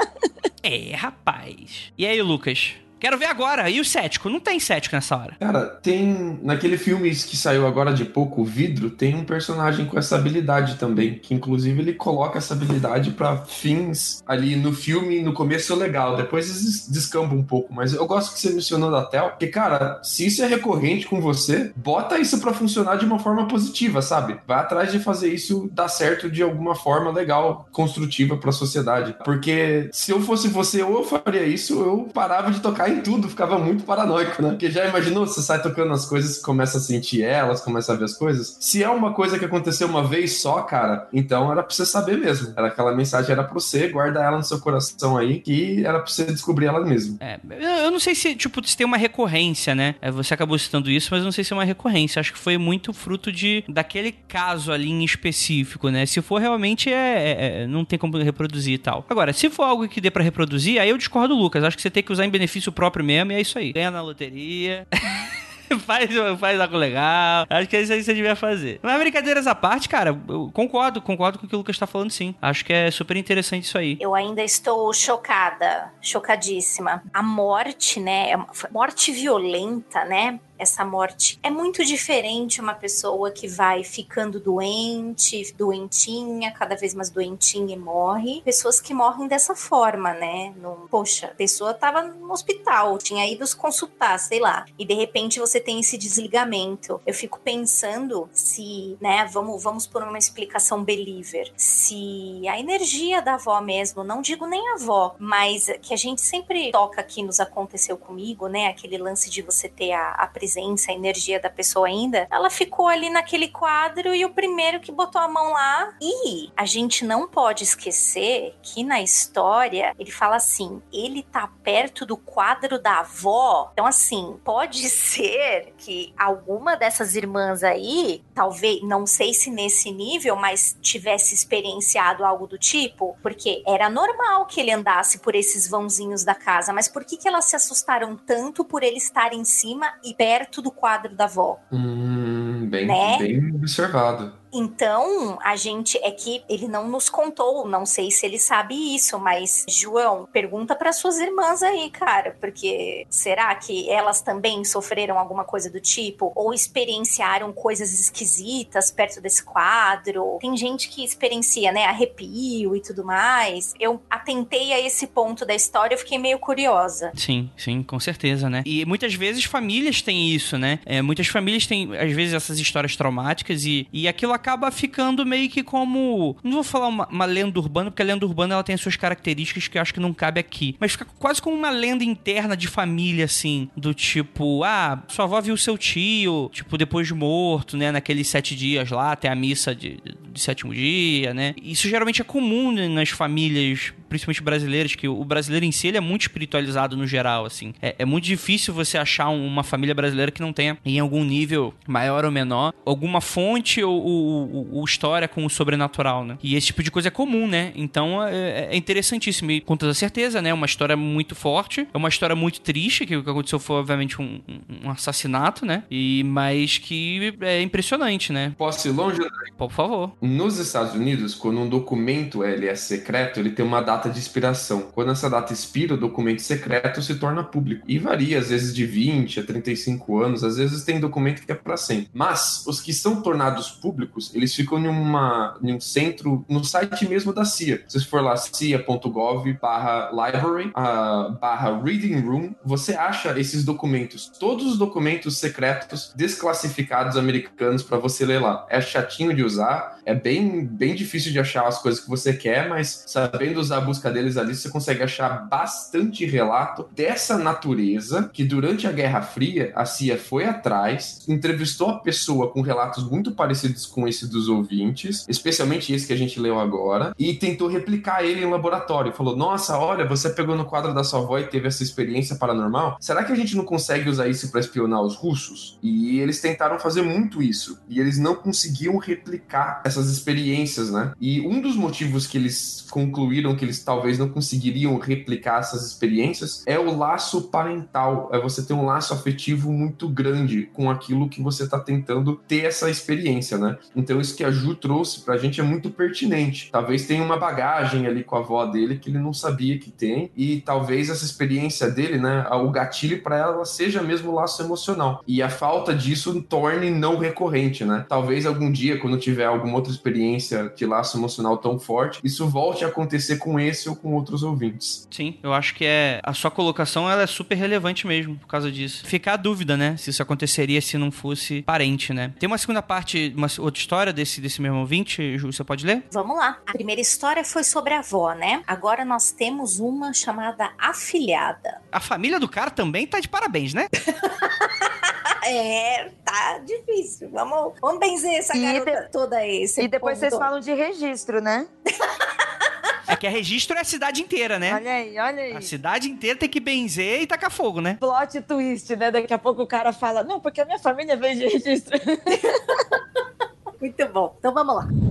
É, rapaz. E aí, Lucas? Quero ver agora. E o cético? Não tem cético nessa hora. Cara, tem. Naquele filme que saiu agora de pouco, o Vidro, tem um personagem com essa habilidade também. Que inclusive ele coloca essa habilidade para fins ali no filme, no começo é legal. Depois eles um pouco. Mas eu gosto que você mencionou da Tel. Porque, cara, se isso é recorrente com você, bota isso para funcionar de uma forma positiva, sabe? Vai atrás de fazer isso dar certo de alguma forma legal, construtiva pra sociedade. Porque se eu fosse você, ou eu faria isso, ou eu parava de tocar em tudo, ficava muito paranoico, né? Porque já imaginou, você sai tocando as coisas, começa a sentir elas, começa a ver as coisas. Se é uma coisa que aconteceu uma vez só, cara, então era pra você saber mesmo. Era aquela mensagem era pra você, guarda ela no seu coração aí, que era pra você descobrir ela mesmo. É, eu não sei se, tipo, se tem uma recorrência, né? É, você acabou citando isso, mas não sei se é uma recorrência. Acho que foi muito fruto de daquele caso ali em específico, né? Se for realmente, é, é, é não tem como reproduzir e tal. Agora, se for algo que dê para reproduzir, aí eu discordo do Lucas. Acho que você tem que usar em benefício próprio mesmo, e é isso aí. Ganha na loteria. faz, faz algo legal. Acho que é isso aí que você devia fazer. Mas brincadeiras à parte, cara, eu concordo, concordo com o que o Lucas tá falando, sim. Acho que é super interessante isso aí. Eu ainda estou chocada, chocadíssima. A morte, né? É morte violenta, né? Essa morte. É muito diferente uma pessoa que vai ficando doente, doentinha, cada vez mais doentinha e morre. Pessoas que morrem dessa forma, né? No, poxa, a pessoa tava no hospital, tinha ido se consultar, sei lá. E de repente você tem esse desligamento. Eu fico pensando se, né, vamos, vamos por uma explicação believer, se a energia da avó mesmo, não digo nem a avó, mas que a gente sempre toca aqui nos aconteceu comigo, né? Aquele lance de você ter a, a presença presença, a energia da pessoa ainda, ela ficou ali naquele quadro e o primeiro que botou a mão lá. E a gente não pode esquecer que na história ele fala assim: ele tá perto do quadro da avó. Então, assim, pode ser que alguma dessas irmãs aí, talvez, não sei se nesse nível, mas tivesse experienciado algo do tipo, porque era normal que ele andasse por esses vãozinhos da casa, mas por que, que elas se assustaram tanto por ele estar em cima e perto do quadro da avó? Hum, bem, Né? bem observado. Então, a gente é que ele não nos contou, não sei se ele sabe isso, mas João, pergunta para suas irmãs aí, cara, porque será que elas também sofreram alguma coisa do tipo ou experienciaram coisas esquisitas perto desse quadro? Tem gente que experiencia, né, arrepio e tudo mais. Eu atentei a esse ponto da história, eu fiquei meio curiosa. Sim, sim, com certeza, né? E muitas vezes famílias têm isso, né? É, muitas famílias têm, às vezes, essas histórias traumáticas e, e aquilo acaba ficando meio que como. Não vou falar uma, uma lenda urbana, porque a lenda urbana ela tem as suas características que eu acho que não cabe aqui. Mas fica quase como uma lenda interna de família, assim. Do tipo, ah, sua avó viu seu tio, tipo, depois de morto, né? Naqueles sete dias lá, até a missa de, de sétimo dia, né? Isso geralmente é comum né, nas famílias, principalmente brasileiras, que o brasileiro em si ele é muito espiritualizado no geral, assim. É, é muito difícil você achar um- uma família brasileira que não tenha, em algum nível maior ou menor, alguma fonte ou, ou- ou- história com o sobrenatural, né? E esse tipo de coisa é comum, né? Então é, é interessantíssimo. E com toda certeza, né? Uma história muito forte, é uma história muito triste, que o que aconteceu foi, obviamente, um, um- um assassinato, né? E, mas que é impressionante, né? Posso ir longe? Por favor. Nos Estados Unidos, quando um documento ele é secreto, ele tem uma data de expiração. Quando essa data expira, o documento secreto se torna público. E varia, às vezes, de 20 a 35 anos, às vezes tem documento que é para sempre. Mas os que são tornados públicos, eles ficam em, uma, em um centro, no site mesmo da CIA. Se você for lá, cia.gov barra library, ah, barra reading room, você acha esses documentos, todos os documentos secretos desclassificados americanos para você ler lá. É chatinho de usar, é bem, bem difícil de achar as coisas que você quer, mas sabendo usar busca deles ali, você consegue achar bastante relato dessa natureza que durante a Guerra Fria a CIA foi atrás, entrevistou a pessoa com relatos muito parecidos com esse dos ouvintes, especialmente esse que a gente leu agora, e tentou replicar ele em laboratório. Falou: Nossa, olha, você pegou no quadro da sua avó e teve essa experiência paranormal. Será que a gente não consegue usar isso para espionar os russos? E eles tentaram fazer muito isso. E eles não conseguiam replicar essas experiências, né? E um dos motivos que eles concluíram que eles talvez não conseguiriam replicar essas experiências é o laço parental. É você ter um laço afetivo muito grande com aquilo que você está tentando ter essa experiência, né? Então isso que a Ju trouxe pra gente é muito pertinente. Talvez tenha uma bagagem ali com a avó dele que ele não sabia que tem e talvez essa experiência dele, né, o gatilho para ela seja mesmo o laço emocional. E a falta disso torne não recorrente, né? Talvez algum dia quando tiver alguma outra experiência de laço emocional tão forte, isso volte a acontecer com esse ou com outros ouvintes. Sim, eu acho que é. A sua colocação ela é super relevante mesmo por causa disso. Fica a dúvida, né? Se isso aconteceria se não fosse parente, né? Tem uma segunda parte, uma outra história desse, desse mesmo ouvinte, Ju, você pode ler? Vamos lá. A primeira história foi sobre a avó, né? Agora nós temos uma chamada Afilhada. A família do cara também tá de parabéns, né? É, tá difícil. Vamos, vamos benzer essa E garota toda aí. esse E depois vocês todo. falam de registro, né? É que a registro é a cidade inteira, né? Olha aí, olha aí. A cidade inteira tem que benzer e tacar fogo, né? Plot twist, né? Daqui a pouco o cara fala, não, porque a minha família veio de registro. Muito bom. Então vamos lá.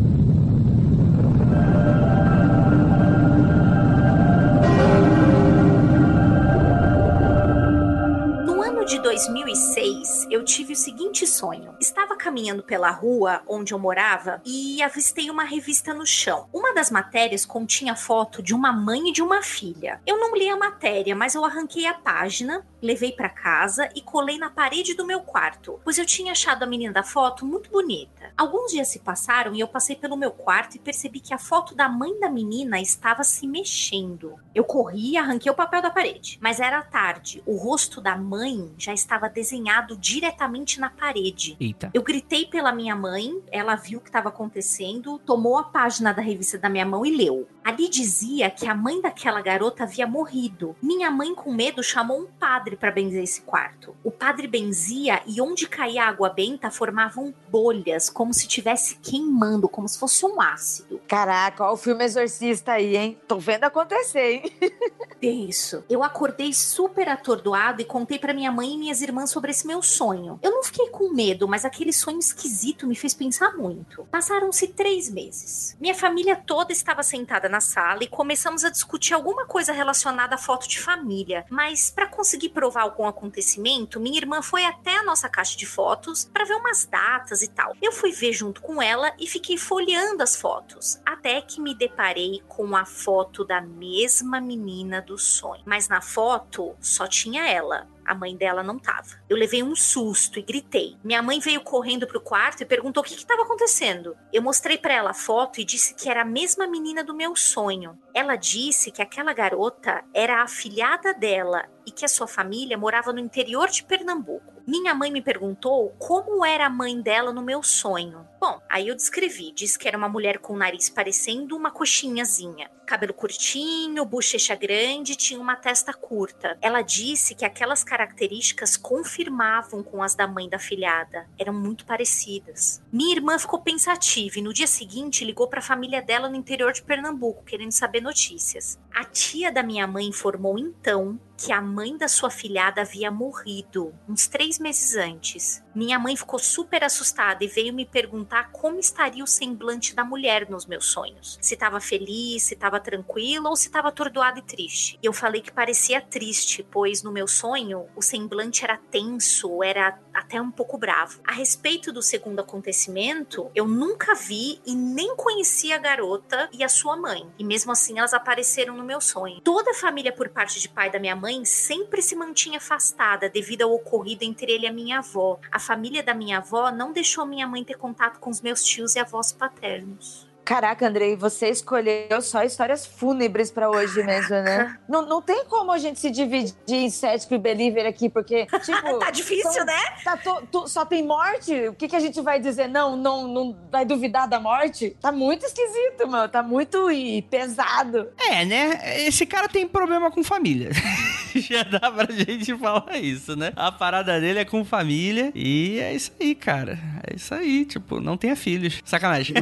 2006, eu tive o seguinte sonho. Estava caminhando pela rua onde eu morava e avistei uma revista no chão. Uma das matérias continha foto de uma mãe e de uma filha. Eu não li a matéria, mas eu arranquei a página, levei para casa e colei na parede do meu quarto, pois eu tinha achado a menina da foto muito bonita. Alguns dias se passaram e eu passei pelo meu quarto e percebi que a foto da mãe da menina estava se mexendo. Eu corri e arranquei o papel da parede, mas era tarde. O rosto da mãe já estava desenhado diretamente na parede. Eita. Eu gritei pela minha mãe, ela viu o que estava acontecendo, tomou a página da revista da minha mão e leu. Ali dizia que a mãe daquela garota havia morrido. Minha mãe, com medo, chamou um padre para benzer esse quarto. O padre benzia e onde caía água benta formavam bolhas, como se tivesse queimando, como se fosse um ácido. Caraca, olha o filme Exorcista aí, hein? Tô vendo acontecer, hein? Isso. Eu acordei super atordoado e contei para minha mãe e minhas irmãs sobre esse meu sonho. Eu não fiquei com medo, mas aquele sonho esquisito me fez pensar muito. Passaram-se três meses. Minha família toda estava sentada na sala e começamos a discutir alguma coisa relacionada à foto de família. Mas para conseguir provar algum acontecimento, minha irmã foi até a nossa caixa de fotos para ver umas datas e tal. Eu fui ver junto com ela e fiquei folheando as fotos, até que me deparei com a foto da mesma menina do sonho. Mas na foto só tinha ela. A mãe dela não tava. Eu levei um susto e gritei. Minha mãe veio correndo pro quarto e perguntou o que estava acontecendo. Eu mostrei para ela a foto e disse que era a mesma menina do meu sonho. Ela disse que aquela garota era a afilhada dela e que a sua família morava no interior de Pernambuco. Minha mãe me perguntou como era a mãe dela no meu sonho. Bom, aí eu descrevi. Disse que era uma mulher com o nariz parecendo uma coxinhazinha. Cabelo curtinho, bochecha grande, tinha uma testa curta. Ela disse que aquelas características confirmavam com as da mãe da filhada. Eram muito parecidas. Minha irmã ficou pensativa e no dia seguinte ligou para a família dela no interior de Pernambuco, querendo saber notícias. A tia da minha mãe informou então que a mãe da sua filhada havia morrido uns três meses antes. Minha mãe ficou super assustada e veio me perguntar como estaria o semblante da mulher nos meus sonhos. Se estava feliz, se estava tranquila ou se estava atordoada e triste. E eu falei que parecia triste, pois no meu sonho o semblante era tenso, era até um pouco bravo. A respeito do segundo acontecimento, eu nunca vi e nem conhecia a garota e a sua mãe. E mesmo assim elas apareceram no meu sonho. Toda a família por parte de pai da minha mãe sempre se mantinha afastada devido ao ocorrido entre ele e a minha avó. A família da minha avó não deixou minha mãe ter contato com os meus tios e avós paternos. Caraca, Andrei, você escolheu só histórias fúnebres pra hoje mesmo, né? Não, não tem como a gente se dividir em cético e believer aqui, porque, tipo... tá difícil, são- né? Tá to- to- só tem morte? O que, que a gente vai dizer? Não, não, não vai duvidar da morte? Tá muito esquisito, mano. Tá muito e pesado. É, né? Esse cara tem problema com família. Já dá pra gente falar isso, né? A parada dele é com família e é isso aí, cara. É isso aí, tipo, não tenha filhos. Sacanagem.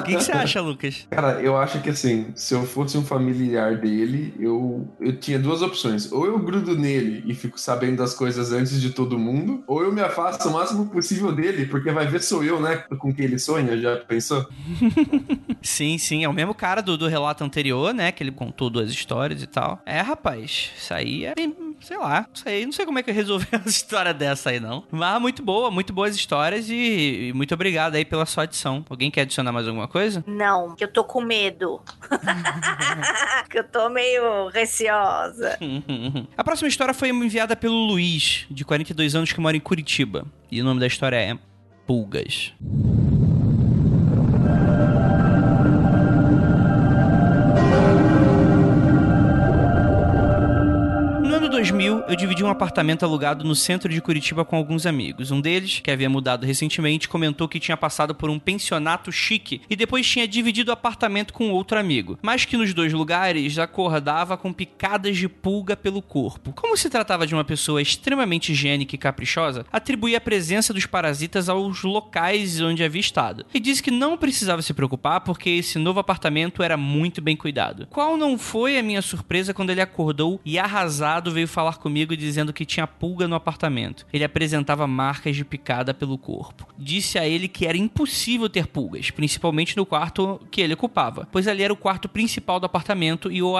O que, que você acha, Lucas? Cara, eu acho que assim, se eu fosse um familiar dele, eu, eu tinha duas opções. Ou eu grudo nele e fico sabendo das coisas antes de todo mundo, ou eu me afasto o máximo possível dele, porque vai ver sou eu, né? Com quem ele sonha, já pensou? Sim, sim, é o mesmo cara do, do relato anterior, né? Que ele contou duas histórias e tal. É, rapaz, isso aí é bem, sei lá, não sei, não sei como é que eu resolvi uma história dessa aí, não. Mas muito boa, muito boas histórias e, e muito obrigado aí pela sua adição. Alguém quer adicionar mais alguma coisa? Não, que eu tô com medo. que eu tô meio receosa. A próxima história foi enviada pelo Luiz, de 42 anos, que mora em Curitiba. E o nome da história é Pulgas. 2000, eu dividi um apartamento alugado no centro de Curitiba com alguns amigos. Um deles, que havia mudado recentemente, comentou que tinha passado por um pensionato chique e depois tinha dividido o apartamento com outro amigo, mas que nos dois lugares acordava com picadas de pulga pelo corpo. Como se tratava de uma pessoa extremamente higiênica e caprichosa, atribuía a presença dos parasitas aos locais onde havia estado e disse que não precisava se preocupar porque esse novo apartamento era muito bem cuidado. Qual não foi a minha surpresa quando ele acordou e arrasado veio falar comigo dizendo que tinha pulga no apartamento. Ele apresentava marcas de picada pelo corpo. Disse a ele que era impossível ter pulgas, principalmente no quarto que ele ocupava, pois ali era o quarto principal do apartamento e o,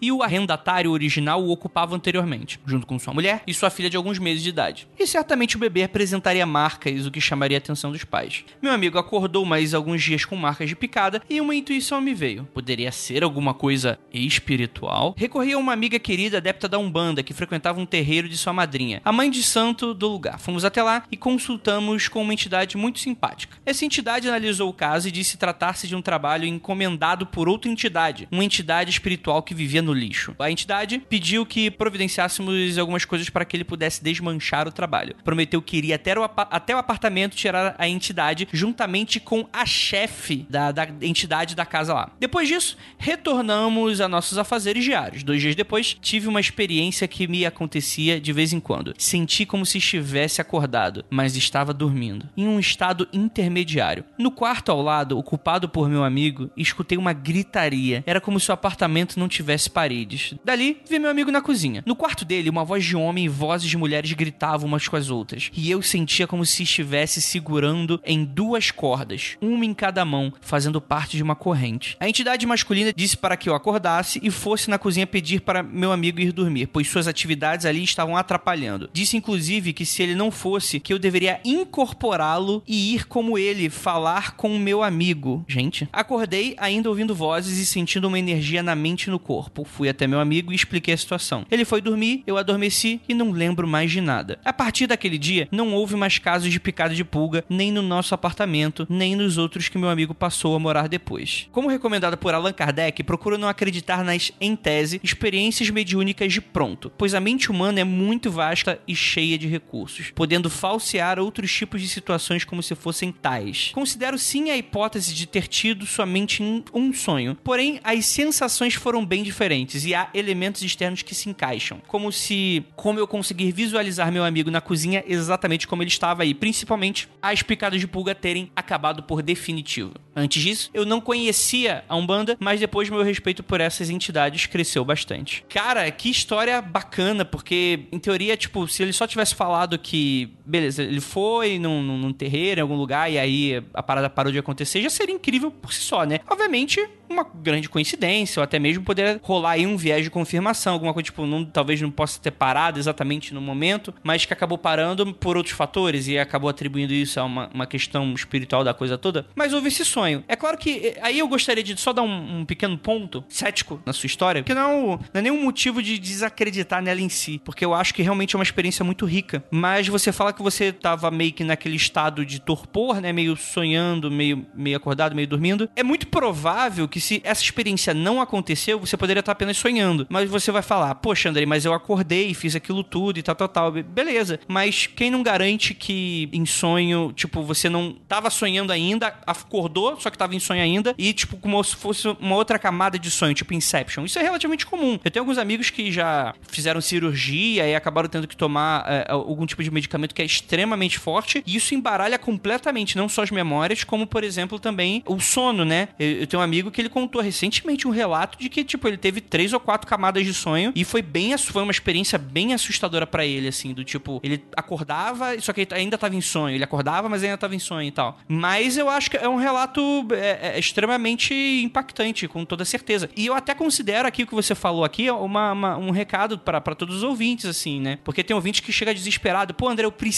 e o arrendatário original o ocupava anteriormente, junto com sua mulher e sua filha de alguns meses de idade. E certamente o bebê apresentaria marcas, o que chamaria a atenção dos pais. Meu amigo acordou mais alguns dias com marcas de picada e uma intuição me veio. Poderia ser alguma coisa espiritual? Recorri a uma amiga querida adepta da Umbanda, que que frequentava um terreiro de sua madrinha, a mãe de santo do lugar. Fomos até lá e consultamos com uma entidade muito simpática. Essa entidade analisou o caso e disse tratar-se de um trabalho encomendado por outra entidade, uma entidade espiritual que vivia no lixo. A entidade pediu que providenciássemos algumas coisas para que ele pudesse desmanchar o trabalho. Prometeu que iria até o, até o apartamento tirar a entidade juntamente com a chefe da, da entidade da casa lá. Depois disso, retornamos a nossos afazeres diários. Dois dias depois, tive uma experiência que me acontecia de vez em quando. Senti como se estivesse acordado, mas estava dormindo, em um estado intermediário. No quarto ao lado, ocupado por meu amigo, escutei uma gritaria. Era como se o apartamento não tivesse paredes. Dali, vi meu amigo na cozinha. No quarto dele, uma voz de homem e vozes de mulheres gritavam umas com as outras. E eu sentia como se estivesse segurando em duas cordas, uma em cada mão, fazendo parte de uma corrente. A entidade masculina disse para que eu acordasse e fosse na cozinha pedir para meu amigo ir dormir, pois suas atividades ali estavam atrapalhando. Disse inclusive que se ele não fosse, que eu deveria incorporá-lo e ir como ele, falar com meu amigo. Gente, acordei ainda ouvindo vozes e sentindo uma energia na mente e no corpo. Fui até meu amigo e expliquei a situação. Ele foi dormir, eu adormeci e não lembro mais de nada. A partir daquele dia, não houve mais casos de picada de pulga, nem no nosso apartamento, nem nos outros que meu amigo passou a morar depois. Como recomendado por Allan Kardec, procuro não acreditar nas, em tese, experiências mediúnicas de pronto, pois a mente humana é muito vasta e cheia de recursos, podendo falsear outros tipos de situações como se fossem tais. Considero sim a hipótese de ter tido somente um sonho, porém as sensações foram bem diferentes e há elementos externos que se encaixam, como se como eu conseguir visualizar meu amigo na cozinha exatamente como ele estava aí, principalmente as picadas de pulga terem acabado por definitivo. Antes disso, eu não conhecia a Umbanda, mas depois meu respeito por essas entidades cresceu bastante. Cara, que história bacana, porque em teoria, tipo, se ele só tivesse falado que, beleza, ele foi num, num terreiro, em algum lugar, e aí a parada parou de acontecer, já seria incrível por si só, né? Obviamente, uma grande coincidência, ou até mesmo poder rolar aí um viés de confirmação, alguma coisa, tipo, não, talvez não possa ter parado exatamente no momento, mas que acabou parando por outros fatores e acabou atribuindo isso a uma, uma questão espiritual da coisa toda. Mas houve esse sonho. É claro que eh, aí eu gostaria de só dar um, um pequeno ponto cético na sua história, que não, não é nenhum motivo de desacreditar nela em si, porque eu acho que realmente é uma experiência muito rica. Mas você fala que você tava meio que naquele estado de torpor, né? Meio sonhando, meio, meio acordado, meio dormindo. É muito provável que se essa experiência não aconteceu, você poderia estar apenas sonhando. Mas você vai falar, poxa, André, mas eu acordei, fiz aquilo tudo e tal, tal, tal. Beleza. Mas quem não garante que em sonho, tipo, você não tava sonhando ainda, acordou, só que tava em sonho ainda, e, tipo, como se fosse uma outra camada de sonho, tipo Inception. Isso é relativamente comum. Eu tenho alguns amigos que já fizeram cirurgia e acabaram tendo que tomar é, algum tipo de medicamento que é extremamente forte, e isso embaralha completamente não só as memórias, como, por exemplo, também o sono, né? Eu, eu tenho um amigo que ele contou recentemente um relato de que, tipo, ele teve três ou quatro camadas de sonho e foi bem, foi uma experiência bem assustadora para ele, assim, do tipo, ele acordava, só que ele ainda tava em sonho, ele acordava, mas ainda tava em sonho e tal. Mas eu acho que é um relato é, é extremamente impactante, com toda certeza. E eu até considero aqui o que você falou aqui uma, uma um recado para todos os ouvintes, assim, né? Porque tem ouvinte que chega desesperado, pô, André, eu preciso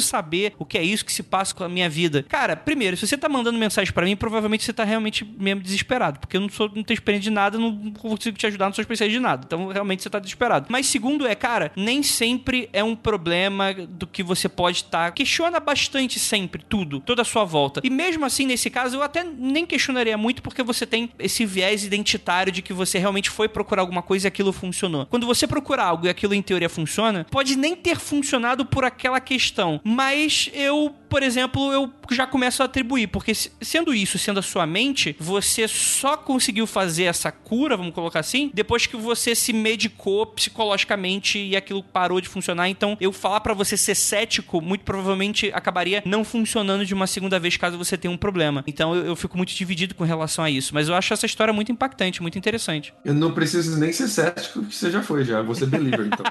saber o que é isso que se passa com a minha vida. Cara, primeiro, se você tá mandando mensagem para mim, provavelmente você tá realmente mesmo desesperado, porque eu não sou, não tenho experiência de nada, não consigo te ajudar, não sou especialista de nada. Então, realmente você tá desesperado. Mas segundo é, cara, nem sempre é um problema do que você pode estar. Tá... Questiona bastante sempre tudo, toda a sua volta. E mesmo assim, nesse caso, eu até nem questionaria muito, porque você tem esse viés identitário de que você realmente foi procurar alguma coisa e aquilo funcionou. Quando você procura algo e aquilo em teoria funciona, pode nem ter funcionado por aquela questão. Mas eu, por exemplo, eu já começo a atribuir, porque sendo isso, sendo a sua mente, você só conseguiu fazer essa cura, vamos colocar assim, depois que você se medicou psicologicamente e aquilo parou de funcionar. Então, eu falar para você ser cético, muito provavelmente acabaria não funcionando de uma segunda vez caso você tenha um problema. Então, eu, eu fico muito dividido com relação a isso. Mas eu acho essa história muito impactante, muito interessante. Eu não preciso nem ser cético, que você já foi, já. Você believer, então.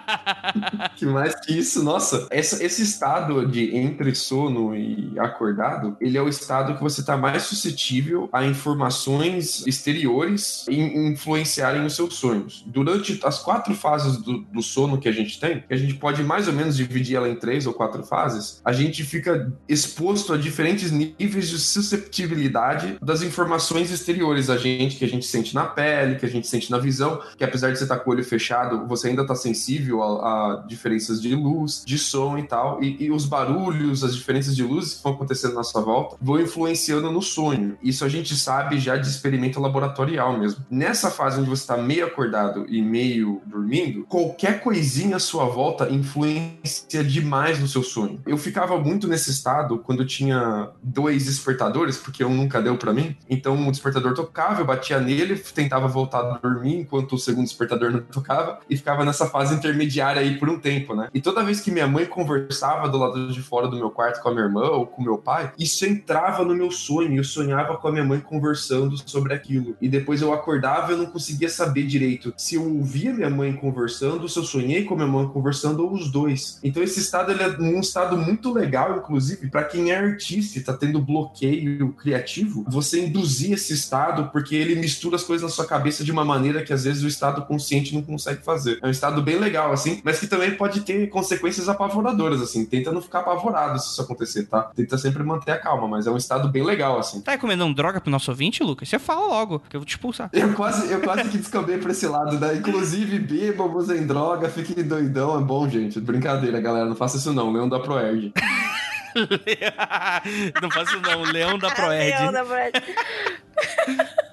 que mais que isso, nossa, essa, esse estado de entre sono e acordado, ele é o estado que você está mais suscetível a informações exteriores influenciarem os seus sonhos. Durante as quatro fases do, do sono que a gente tem, que a gente pode mais ou menos dividir ela em três ou quatro fases, a gente fica exposto a diferentes níveis de susceptibilidade das informações exteriores a gente, que a gente sente na pele, que a gente sente na visão, que apesar de você estar com o olho fechado, você ainda está sensível a, a, diferenças de luz, de som e tal, e, e os barulhos, as diferenças de luz que vão acontecendo na sua volta, vão influenciando no sonho. Isso a gente sabe já de experimento laboratorial mesmo. Nessa fase onde você está meio acordado e meio dormindo, qualquer coisinha à sua volta influencia demais no seu sonho. Eu ficava muito nesse estado quando tinha dois despertadores, porque um nunca deu para mim. Então o despertador tocava, eu batia nele, tentava voltar a dormir enquanto o segundo despertador não tocava e ficava nessa fase intermediária aí por um tempo, né? E toda vez que minha mãe conversava do lado de fora do meu quarto com a minha irmã ou com meu pai, isso entrava no meu sonho. Eu sonhava com a minha mãe conversando sobre aquilo. E depois eu acordava e eu não conseguia saber direito se eu ouvia minha mãe conversando, se eu sonhei com a minha mãe conversando ou os dois. Então esse estado ele é um estado muito legal, inclusive, para quem é artista e tá tendo bloqueio criativo, você induzir esse estado porque ele mistura as coisas na sua cabeça de uma maneira que às vezes o estado consciente não consegue fazer. É um estado bem legal, assim, mas que também pode ter consequências apavoradoras, assim. Tenta não ficar apavorado se isso acontecer, tá? Tenta sempre manter a calma, mas é um estado bem legal, assim. Tá recomendando droga pro nosso ouvinte, Lucas? Você fala logo, que eu vou te expulsar. Eu quase, eu quase que descambei pra esse lado, né? Inclusive, bebam, usem droga, fiquem doidão, é bom, gente. Brincadeira, galera, não faça isso não, Leão da Proerd. não faço não, Leão da Proerd. Leão da Proerd.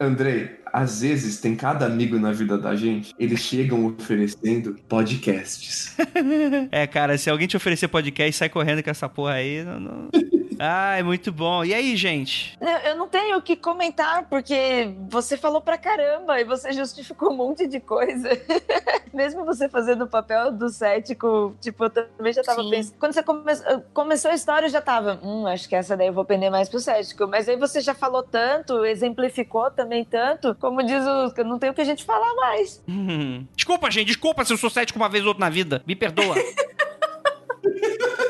Andrei, às vezes tem cada amigo na vida da gente, eles chegam oferecendo podcasts. é, cara, se alguém te oferecer podcast, sai correndo com essa porra aí. Não, não... Ai, muito bom. E aí, gente? Eu não tenho o que comentar, porque você falou pra caramba e você justificou um monte de coisa. Mesmo você fazendo o papel do cético, tipo, eu também já tava Sim. pensando. Quando você come... começou a história, eu já tava, hum, acho que essa daí eu vou pender mais pro cético. Mas aí você já falou tanto, exemplificou também tanto, como diz o. Eu não tenho o que a gente falar mais. Desculpa, gente, desculpa se eu sou cético uma vez ou outra na vida. Me perdoa.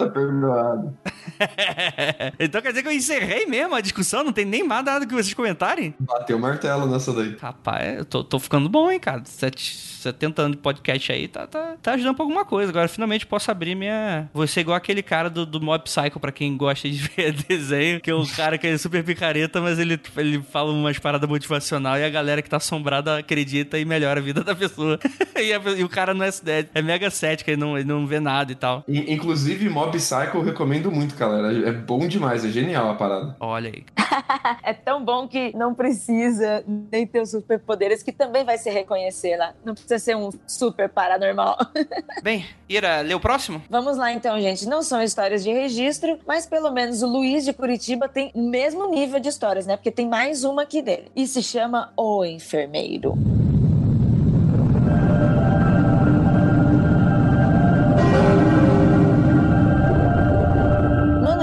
tá perdoado. então quer dizer que eu encerrei mesmo a discussão? Não tem nem mais nada que vocês comentarem? Bateu o martelo nessa daí. Rapaz, eu tô, tô ficando bom, hein, cara. Sete 70 anos de podcast aí, tá, tá, tá ajudando pra alguma coisa. Agora finalmente posso abrir minha. Vou ser igual aquele cara do, do Mob Psycho, pra quem gosta de ver desenho, que é um cara que é super picareta, mas ele, ele fala umas paradas motivacional e a galera que tá assombrada acredita e melhora a vida da pessoa. e, a, e, o cara não é, é, é mega cético, ele não, ele não vê nada e tal. Inclusive, Mob Psycho eu recomendo muito, galera. É bom demais, é genial a parada. Olha aí. é tão bom que não precisa nem ter os superpoderes, que também vai se reconhecer lá. Não precisa ser um super paranormal. Bem, Ira, lê o próximo? Vamos lá então, gente. Não são histórias de registro, mas pelo menos o Luiz de Curitiba tem o mesmo nível de histórias, né? Porque tem mais uma aqui dele. E se chama O Enfermeiro.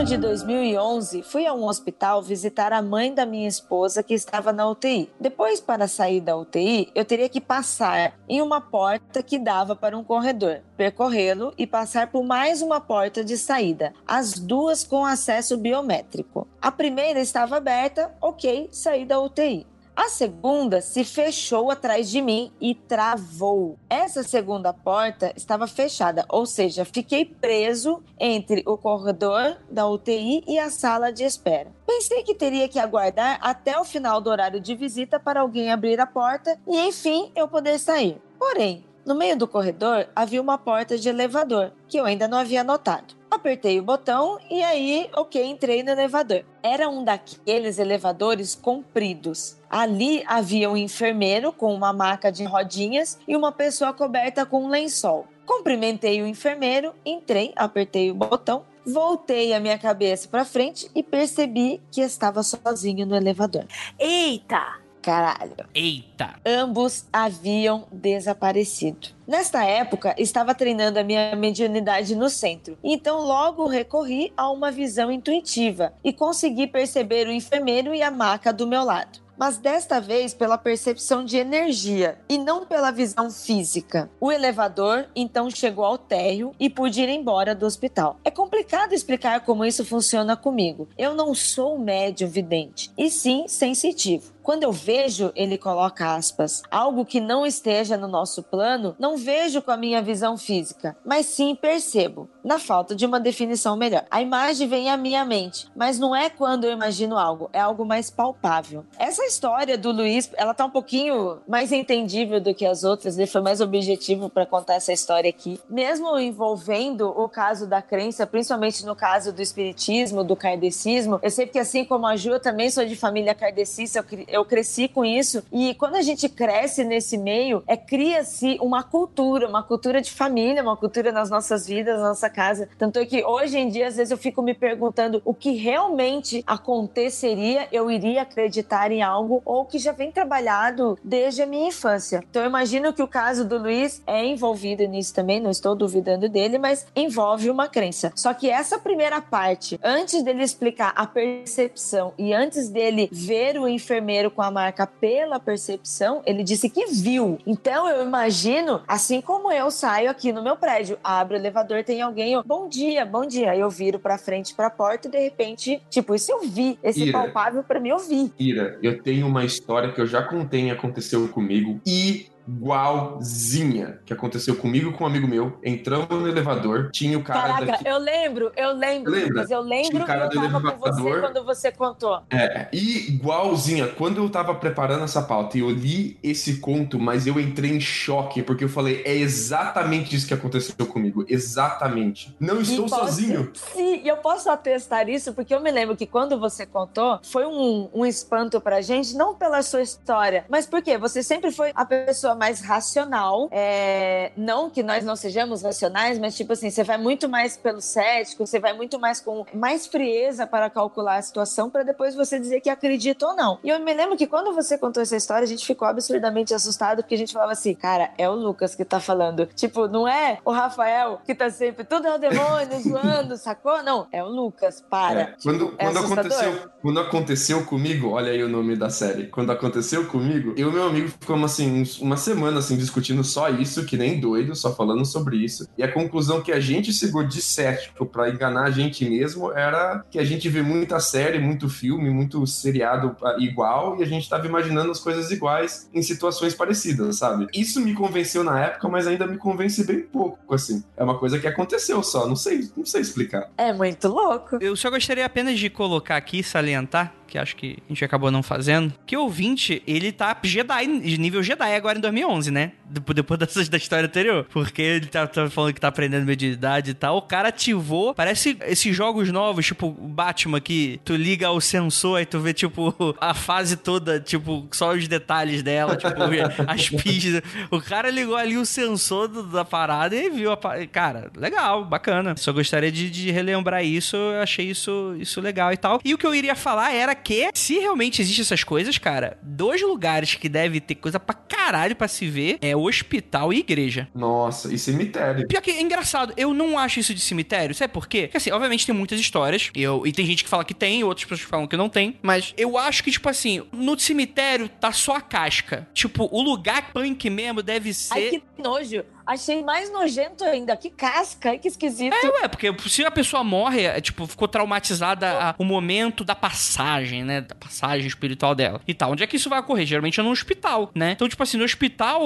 De 2011, fui a um hospital visitar a mãe da minha esposa que estava na UTI. Depois, para sair da UTI, eu teria que passar em uma porta que dava para um corredor, percorrê-lo e passar por mais uma porta de saída, as duas com acesso biométrico. A primeira estava aberta, ok, saí da UTI. A segunda se fechou atrás de mim e travou. Essa segunda porta estava fechada, ou seja, fiquei preso entre o corredor da UTI e a sala de espera. Pensei que teria que aguardar até o final do horário de visita para alguém abrir a porta e, enfim, eu poder sair. Porém, no meio do corredor havia uma porta de elevador que eu ainda não havia notado. Apertei o botão e aí, ok, entrei no elevador. Era um daqueles elevadores compridos. Ali havia um enfermeiro com uma maca de rodinhas e uma pessoa coberta com um lençol. Cumprimentei o enfermeiro, entrei, apertei o botão, voltei a minha cabeça para frente e percebi que estava sozinho no elevador. Eita! caralho. Eita! Ambos haviam desaparecido. Nesta época, estava treinando a minha mediunidade no centro, então logo recorri a uma visão intuitiva e consegui perceber o enfermeiro e a maca do meu lado. Mas desta vez pela percepção de energia e não pela visão física. O elevador então chegou ao térreo e pude ir embora do hospital. É complicado explicar como isso funciona comigo. Eu não sou médium vidente, e sim sensitivo. Quando eu vejo, ele coloca aspas, algo que não esteja no nosso plano, não vejo com a minha visão física, mas sim percebo, na falta de uma definição melhor. A imagem vem à minha mente, mas não é quando eu imagino algo, é algo mais palpável. Essa história do Luiz, ela tá um pouquinho mais entendível do que as outras, ele foi mais objetivo para contar essa história aqui. Mesmo envolvendo o caso da crença, principalmente no caso do espiritismo, do kardecismo, eu sei que assim como a Ju, eu também sou de família kardecista, eu eu cresci com isso. E quando a gente cresce nesse meio, é cria-se uma cultura, uma cultura de família, uma cultura nas nossas vidas, na nossa casa. Tanto é que hoje em dia, às vezes, eu fico me perguntando o que realmente aconteceria, eu iria acreditar em algo ou que já vem trabalhado desde a minha infância. Então, eu imagino que o caso do Luiz é envolvido nisso também, não estou duvidando dele, mas envolve uma crença. Só que essa primeira parte, antes dele explicar a percepção e antes dele ver o enfermeiro com a marca pela percepção, ele disse que viu. Então eu imagino, assim como eu saio aqui no meu prédio, abro o elevador, tem alguém, eu, bom dia, bom dia. Eu viro pra frente pra porta e de repente, tipo, isso eu vi. Esse Ira. palpável pra mim eu vi. Ira, eu tenho uma história que eu já contei e aconteceu comigo e igualzinha que aconteceu comigo e com um amigo meu. Entramos no elevador, tinha o cara Caraca, daqui. eu lembro, eu lembro, Lembra? mas eu lembro Tinha o que cara eu do tava com você elevador. quando você contou. É, igualzinha. Quando eu tava preparando essa pauta e eu li esse conto, mas eu entrei em choque, porque eu falei, é exatamente isso que aconteceu comigo. Exatamente. Não estou E posso- sozinho. Sim, e eu posso atestar isso porque eu me lembro que quando você contou, foi um, um espanto pra gente, não pela sua história, mas porque você sempre foi a pessoa mais racional. é, não que nós não sejamos racionais, mas tipo assim, você vai muito mais pelo cético, você vai muito mais com mais frieza para calcular a situação para depois você dizer que acredita ou não. E eu me lembro que quando você contou essa história, a gente ficou absurdamente assustado porque a gente falava assim, cara, é o Lucas que tá falando. Tipo, não é o Rafael que tá sempre tudo é o demônio zoando, sacou? Não, é o Lucas, para. É, quando, é quando, aconteceu, quando aconteceu comigo, olha aí o nome da série. Quando aconteceu comigo, eu e meu amigo ficamos assim, uns- uma semana assim, discutindo só isso, que nem doido, só falando sobre isso. E a conclusão que a gente chegou de cético pra enganar a gente mesmo era que a gente vê muita série, muito filme, muito seriado ah, igual e a gente tava imaginando as coisas iguais em situações parecidas, sabe? Isso me convenceu na época, mas ainda me convence bem pouco, assim. É uma coisa que aconteceu só, não sei, não sei explicar. É muito louco. Eu só gostaria apenas de colocar aqui, salientar, que acho que a gente acabou não fazendo, que o ouvinte, ele tá Jedi, nível Jedi agora em 2011, né? Depois, depois dessa, da história anterior. Porque ele tá, tá falando que tá aprendendo mediunidade e tal. O cara ativou, parece esses jogos novos, tipo Batman, que tu liga o sensor e tu vê, tipo, a fase toda, tipo, só os detalhes dela, tipo, as pistas. O cara ligou ali o sensor do- da parada e viu a Cara, legal, bacana. Só gostaria de, de relembrar isso, achei isso, isso legal e tal. E o que eu iria falar era que, se realmente existem essas coisas, cara, dois lugares que deve ter coisa pra caralho pra se ver é hospital e igreja. Nossa, e cemitério. Pior que é engraçado, eu não acho isso de cemitério, sabe por quê? Porque assim, obviamente tem muitas histórias, e eu, e tem gente que fala que tem, outras pessoas que falam que não tem, mas eu acho que, tipo assim, no cemitério tá só a casca. Tipo, o lugar punk mesmo deve ser. Ai, que nojo. Achei mais nojento ainda. Que casca, que esquisito. É, ué, porque se a pessoa morre, é, tipo, ficou traumatizada a- o momento da passagem, né? Da passagem espiritual dela e tal. Onde é que isso vai ocorrer? Geralmente é no hospital, né? Então, tipo assim, no hospital,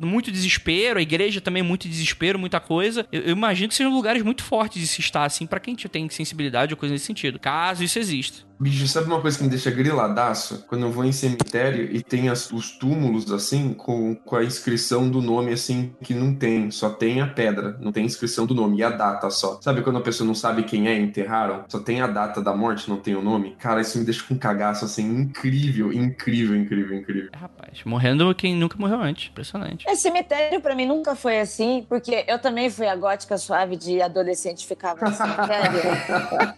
muito desespero, a igreja também muito desespero, muita coisa. Eu, eu imagino que sejam lugares muito fortes de se estar, assim, pra quem tem sensibilidade ou coisa nesse sentido. Caso isso exista. Bicho, sabe uma coisa que me deixa griladaço? Quando eu vou em cemitério e tem as- os túmulos, assim, com, com a inscrição do nome, assim, que não tem. Só tem a pedra, não tem inscrição do nome e a data só. Sabe quando a pessoa não sabe quem é e enterraram? Só tem a data da morte, não tem o nome? Cara, isso me deixa com um cagaço, assim, incrível, incrível, incrível, incrível. É, rapaz, morrendo quem nunca morreu antes. Impressionante. Esse cemitério pra mim nunca foi assim, porque eu também fui a gótica suave de adolescente ficava no cemitério.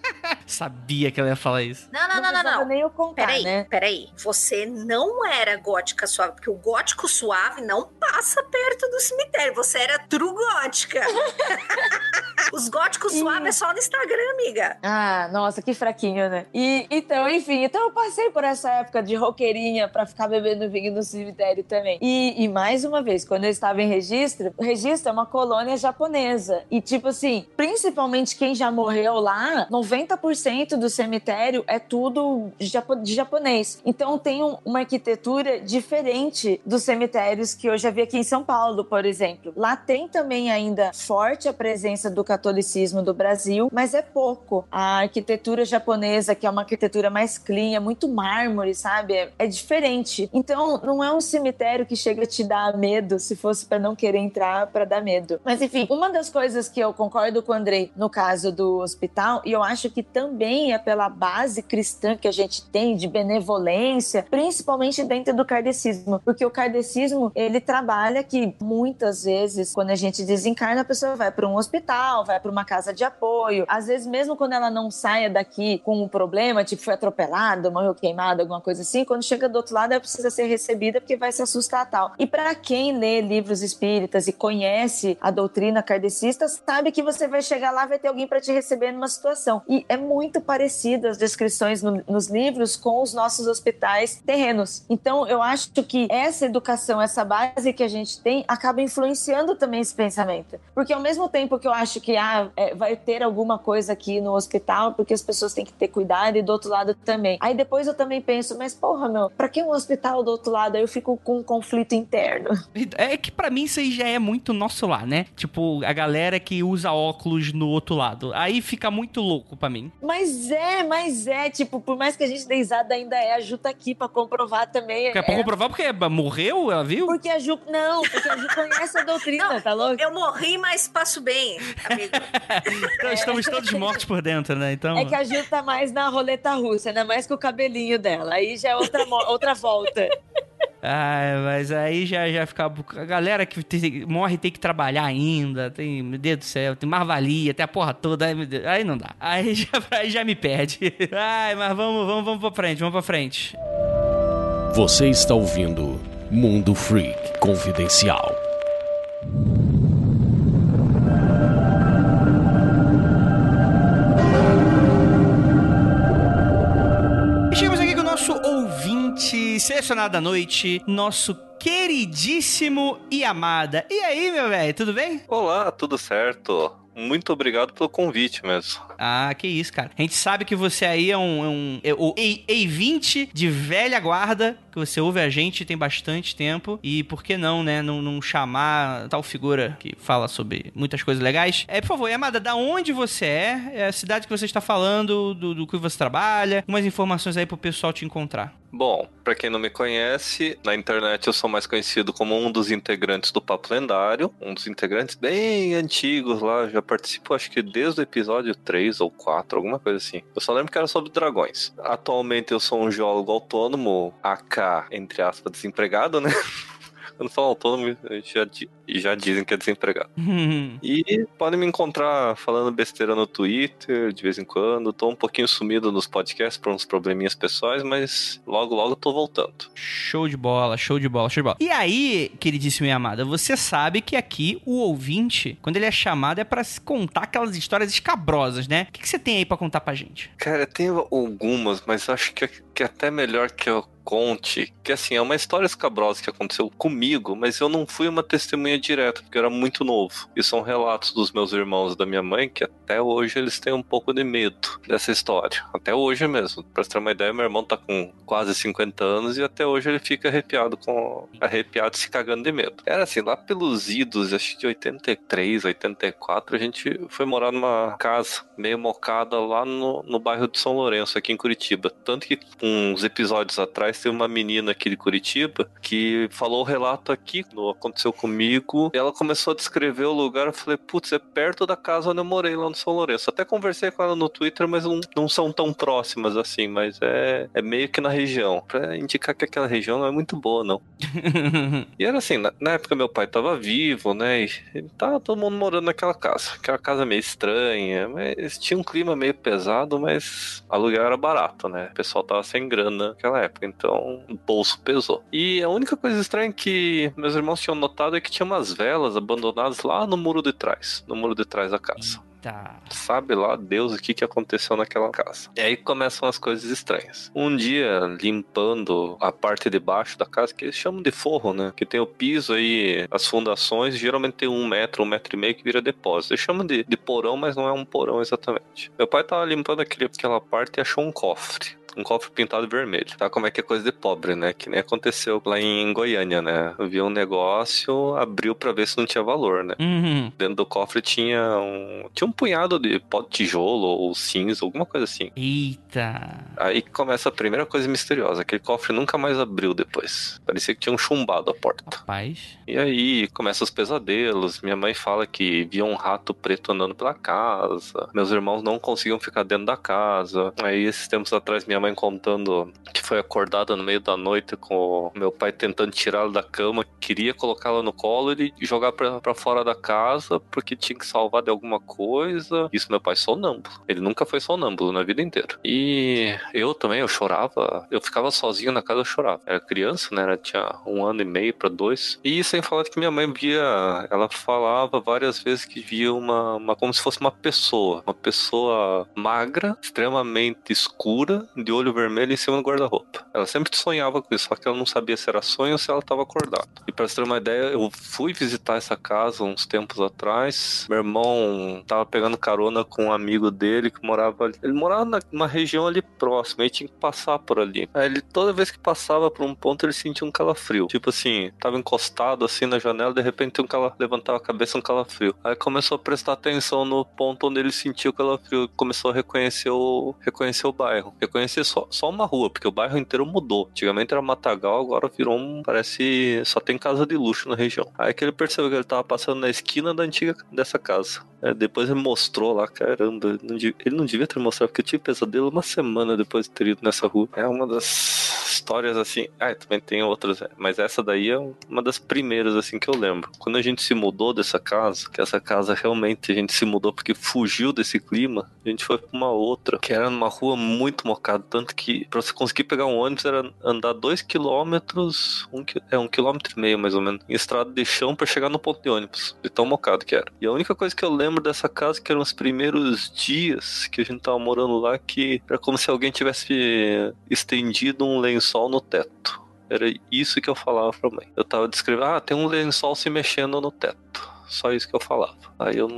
Sabia que ela ia falar isso. Não, não, não, não, precisava não. nem eu contar, Peraí, né? peraí. Você não era gótica suave, porque o gótico suave não passa perto do cemitério. Você era true gótica. Os góticos suaves é só no Instagram, amiga. Ah, nossa, que fraquinho, né? E então, enfim, então eu passei por essa época de roqueirinha pra ficar bebendo vinho no cemitério também. E, e mais uma vez, quando eu estava em registro, o registro é uma colônia japonesa. E tipo assim, principalmente quem já morreu lá, 90% do cemitério é tudo de japonês. Então tem um- uma arquitetura diferente dos cemitérios que eu já vi aqui em São Paulo, por exemplo. Lá tem também ainda forte a presença do catolicismo do Brasil, mas é pouco. A arquitetura japonesa, que é uma arquitetura mais clean, é muito mármore, sabe? É, é diferente. Então, não é um cemitério que chega a te dar medo, se fosse para não querer entrar, para dar medo. Mas enfim, uma das coisas que eu concordo com o Andrei no caso do hospital, e eu acho que também é pela base cristã que a gente tem de benevolência, principalmente dentro do kardecismo, porque o kardecismo, ele trabalha que muitas vezes quando a gente desencarna, a pessoa vai para um hospital, vai para uma casa de apoio. Às vezes mesmo quando ela não saia daqui com um problema, tipo foi atropelada, morreu queimada, alguma coisa assim, quando chega do outro lado ela precisa ser recebida porque vai se assustar tal. E para quem lê livros espíritas e conhece a doutrina kardecista, sabe que você vai chegar lá vai ter alguém para te receber numa situação. E é muito parecido as descrições no- nos livros com os nossos hospitais terrenos. Então, eu acho que essa educação, essa base que a gente tem, acaba influenciando também esse pensamento. Porque ao mesmo tempo que eu acho que ah, é, vai ter alguma coisa aqui no hospital, porque as pessoas têm que ter cuidado, e do outro lado também. Aí depois eu também penso, mas porra, meu, pra que um hospital do outro lado? Aí eu fico com um conflito interno. É que pra mim isso aí já é muito nosso lá, né? Tipo, a galera que usa óculos no outro lado. Aí fica muito louco pra mim. Mas é, mas é, tipo, por mais que a gente dê risada, ainda é, a Ju tá aqui pra comprovar também. Quer pra É, comprovar porque morreu, ela viu? Porque a Ju. Não, porque a Ju conhece a doutrina, Não, tá louco? Eu morri, mas passo bem, amigo. Então, Estamos todos mortos por dentro, né? Então. É que a Ju tá mais na roleta russa, ainda mais com o cabelinho dela. Aí já é outra, outra volta. Ai, mas aí já, já fica. A galera que tem- morre tem que trabalhar ainda. Tem, meu Deus do céu, tem mais valia, tem a porra toda. Aí, aí não dá. Aí já, aí já me perde. Ai, mas vamos, vamos, vamos pra frente, vamos pra frente. Você está ouvindo Mundo Freak Confidencial. Da noite, nosso queridíssimo Yamada. E aí, meu velho, tudo bem? Olá, tudo certo? Muito obrigado pelo convite mesmo. Ah, que isso, cara. A gente sabe que você aí é um. É um é o E- E20 de velha guarda, que você ouve a gente tem bastante tempo. E por que não, né? Não, não chamar tal figura que fala sobre muitas coisas legais. É, por favor, Yamada, da onde você é? É a cidade que você está falando, do, do que você trabalha. Umas informações aí pro pessoal te encontrar. Bom, pra quem não me conhece, na internet eu sou mais conhecido como um dos integrantes do Papo Lendário, um dos integrantes bem antigos lá, já participo acho que desde o episódio 3 ou 4, alguma coisa assim. Eu só lembro que era sobre dragões. Atualmente eu sou um geólogo autônomo, AK, entre aspas, desempregado, né? Quando falo autônomo, já, já dizem que é desempregado. E podem me encontrar falando besteira no Twitter de vez em quando. Tô um pouquinho sumido nos podcasts por uns probleminhas pessoais, mas logo, logo tô voltando. Show de bola, show de bola, show de bola. E aí, queridíssimo Yamada, você sabe que aqui o ouvinte, quando ele é chamado, é pra se contar aquelas histórias escabrosas, né? O que, que você tem aí pra contar pra gente? Cara, tem algumas, mas acho que, que é até melhor que eu conte. Que assim, é uma história escabrosa que aconteceu comigo, mas eu não fui uma testemunha direta, porque eu era muito novo. E são relatos dos meus irmãos e da minha mãe que até hoje eles têm um pouco de medo dessa história. Até hoje mesmo. Pra você ter uma ideia, meu irmão tá com quase 50 anos e até hoje ele fica arrepiado com. arrepiado se cagando de medo. Era assim, lá pelos idos, acho que 83, 84, a gente foi morar numa casa meio mocada lá no, no bairro de São Lourenço, aqui em Curitiba. Tanto que uns episódios atrás teve uma menina aqui de Curitiba que falou o relato aqui, no aconteceu comigo. E ela começou a descrever o lugar. Eu falei, putz, é perto da casa onde eu morei lá no São Lourenço. Até conversei com ela no Twitter, mas não, não são tão próximas assim, mas é, é meio que na região. Pra indicar que aquela região não é muito boa, não. e era assim, na, na época meu pai tava vivo, né? E tava todo mundo morando naquela casa. Aquela casa meio estranha, mas tinha um clima meio pesado, mas aluguel era barato, né? O pessoal tava sem grana naquela época, então o bolso pesou. E a única coisa estranha que meus irmãos tinham notado é que tinha umas velas abandonadas lá no muro de trás, no muro de trás da casa. Tá. Sabe lá Deus o que, que aconteceu naquela casa. E aí começam as coisas estranhas. Um dia, limpando a parte de baixo da casa, que eles chamam de forro, né? Que tem o piso aí, as fundações, geralmente tem um metro, um metro e meio que vira depósito. Eles chamam de, de porão, mas não é um porão exatamente. Meu pai tava limpando aquele, aquela parte e achou um cofre um cofre pintado vermelho. Tá como é que é coisa de pobre, né? Que nem aconteceu lá em Goiânia, né? Viu um negócio, abriu para ver se não tinha valor, né? Uhum. Dentro do cofre tinha um tinha um punhado de pó de tijolo ou cinza, alguma coisa assim. Eita. Aí começa a primeira coisa misteriosa. Aquele cofre nunca mais abriu depois. Parecia que tinham chumbado a porta. Rapaz. E aí começam os pesadelos. Minha mãe fala que via um rato preto andando pela casa. Meus irmãos não conseguiam ficar dentro da casa. Aí esses tempos atrás minha mãe contando que foi acordada no meio da noite com o meu pai tentando tirá-la da cama, queria colocá-la no colo e jogar pra fora da casa porque tinha que salvar de alguma coisa. Isso meu pai sonâmbulo. Ele nunca foi sonâmbulo na vida inteira. E eu também, eu chorava. Eu ficava sozinho na casa, eu chorava. Era criança, né? Era, tinha um ano e meio pra dois. E sem falar que minha mãe via, ela falava várias vezes que via uma, uma como se fosse uma pessoa. Uma pessoa magra, extremamente escura, de olho vermelho em cima do guarda-roupa. Ela sempre sonhava com isso, só que ela não sabia se era sonho ou se ela estava acordada. E para você ter uma ideia, eu fui visitar essa casa uns tempos atrás. Meu irmão tava pegando carona com um amigo dele que morava ali. Ele morava numa região ali próxima, e tinha que passar por ali. Aí ele, toda vez que passava por um ponto, ele sentia um calafrio. Tipo assim, tava encostado assim na janela, de repente um cala... levantava a cabeça um calafrio. Aí começou a prestar atenção no ponto onde ele sentiu o calafrio, começou a reconhecer o, reconhecer o bairro. Reconhecer só, só uma rua, porque o bairro inteiro mudou. Antigamente era Matagal, agora virou um. Parece. Só tem casa de luxo na região. Aí que ele percebeu que ele tava passando na esquina da antiga dessa casa. É, depois ele mostrou lá, caramba, ele não devia ter mostrado, porque eu tive pesadelo uma semana depois de ter ido nessa rua. É uma das histórias assim. Ah, também tem outras, é, mas essa daí é uma das primeiras assim que eu lembro. Quando a gente se mudou dessa casa, que essa casa realmente a gente se mudou porque fugiu desse clima, a gente foi pra uma outra, que era numa rua muito mocada, tanto que pra você conseguir pegar um ônibus era andar dois quilômetros, um, é um quilômetro e meio mais ou menos, em estrada de chão para chegar no ponto de ônibus, de tão mocado que era. E a única coisa que eu lembro dessa casa que eram os primeiros dias que a gente tava morando lá, que era como se alguém tivesse estendido um lençol no teto. Era isso que eu falava pra mãe. Eu tava descrevendo, ah, tem um lençol se mexendo no teto. Só isso que eu falava. Aí eu,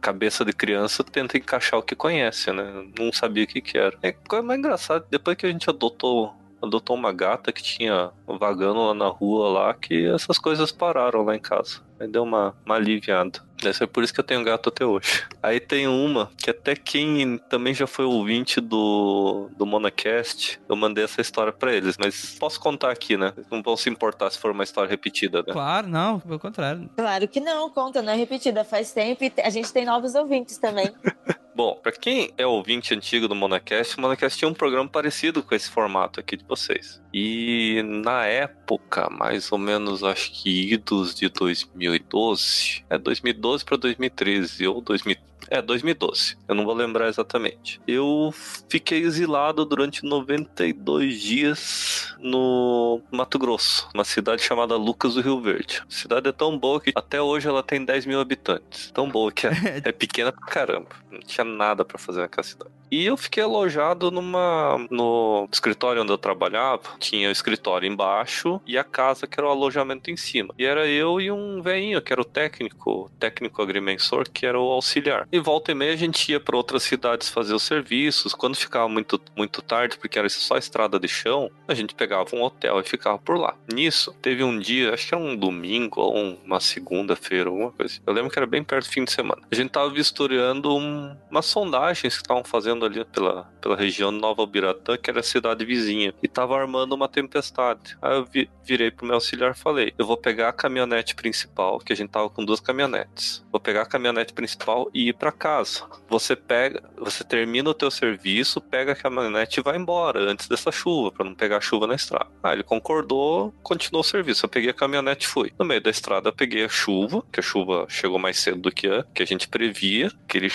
cabeça de criança, tenta encaixar o que conhece, né? Não sabia o que que era. É coisa mais engraçada, depois que a gente adotou adotou uma gata que tinha vagando lá na rua lá, que essas coisas pararam lá em casa. Aí deu uma, uma aliviada. Deve é por isso que eu tenho gato até hoje. Aí tem uma que até quem também já foi ouvinte do, do Monacast, eu mandei essa história para eles, mas posso contar aqui, né? Eles não vão se importar se for uma história repetida, né? Claro, não, pelo contrário. Claro que não, conta, não é repetida. Faz tempo e a gente tem novos ouvintes também. Bom, para quem é ouvinte antigo do Monacast, o Monacast tinha um programa parecido com esse formato aqui de vocês. E na época, mais ou menos, acho que idos de 2012, é 2012 para 2013 ou 2013 é, 2012. Eu não vou lembrar exatamente. Eu fiquei exilado durante 92 dias no Mato Grosso, uma cidade chamada Lucas do Rio Verde. A cidade é tão boa que até hoje ela tem 10 mil habitantes. Tão boa que é. É pequena pra caramba. Não tinha nada para fazer naquela cidade. E eu fiquei alojado numa no escritório onde eu trabalhava. Tinha o escritório embaixo e a casa que era o alojamento em cima. E era eu e um velhinho que era o técnico, técnico agrimensor, que era o auxiliar. E volta e meia a gente ia para outras cidades fazer os serviços. Quando ficava muito, muito tarde, porque era só estrada de chão, a gente pegava um hotel e ficava por lá. Nisso, teve um dia, acho que era um domingo ou uma segunda-feira, alguma coisa. Eu lembro que era bem perto do fim de semana. A gente tava vistoriando um, uma umas sondagens que estavam fazendo ali pela, pela região Nova Albiratã, que era a cidade vizinha, e tava armando uma tempestade. Aí eu vi, virei pro meu auxiliar e falei: eu vou pegar a caminhonete principal, que a gente tava com duas caminhonetes. Vou pegar a caminhonete principal e ir para casa. Você pega, você termina o teu serviço, pega a caminhonete e vai embora antes dessa chuva, para não pegar chuva na estrada. Ah, ele concordou, continuou o serviço. Eu peguei a caminhonete e fui. No meio da estrada eu peguei a chuva, que a chuva chegou mais cedo do que a, que a gente previa, aquele,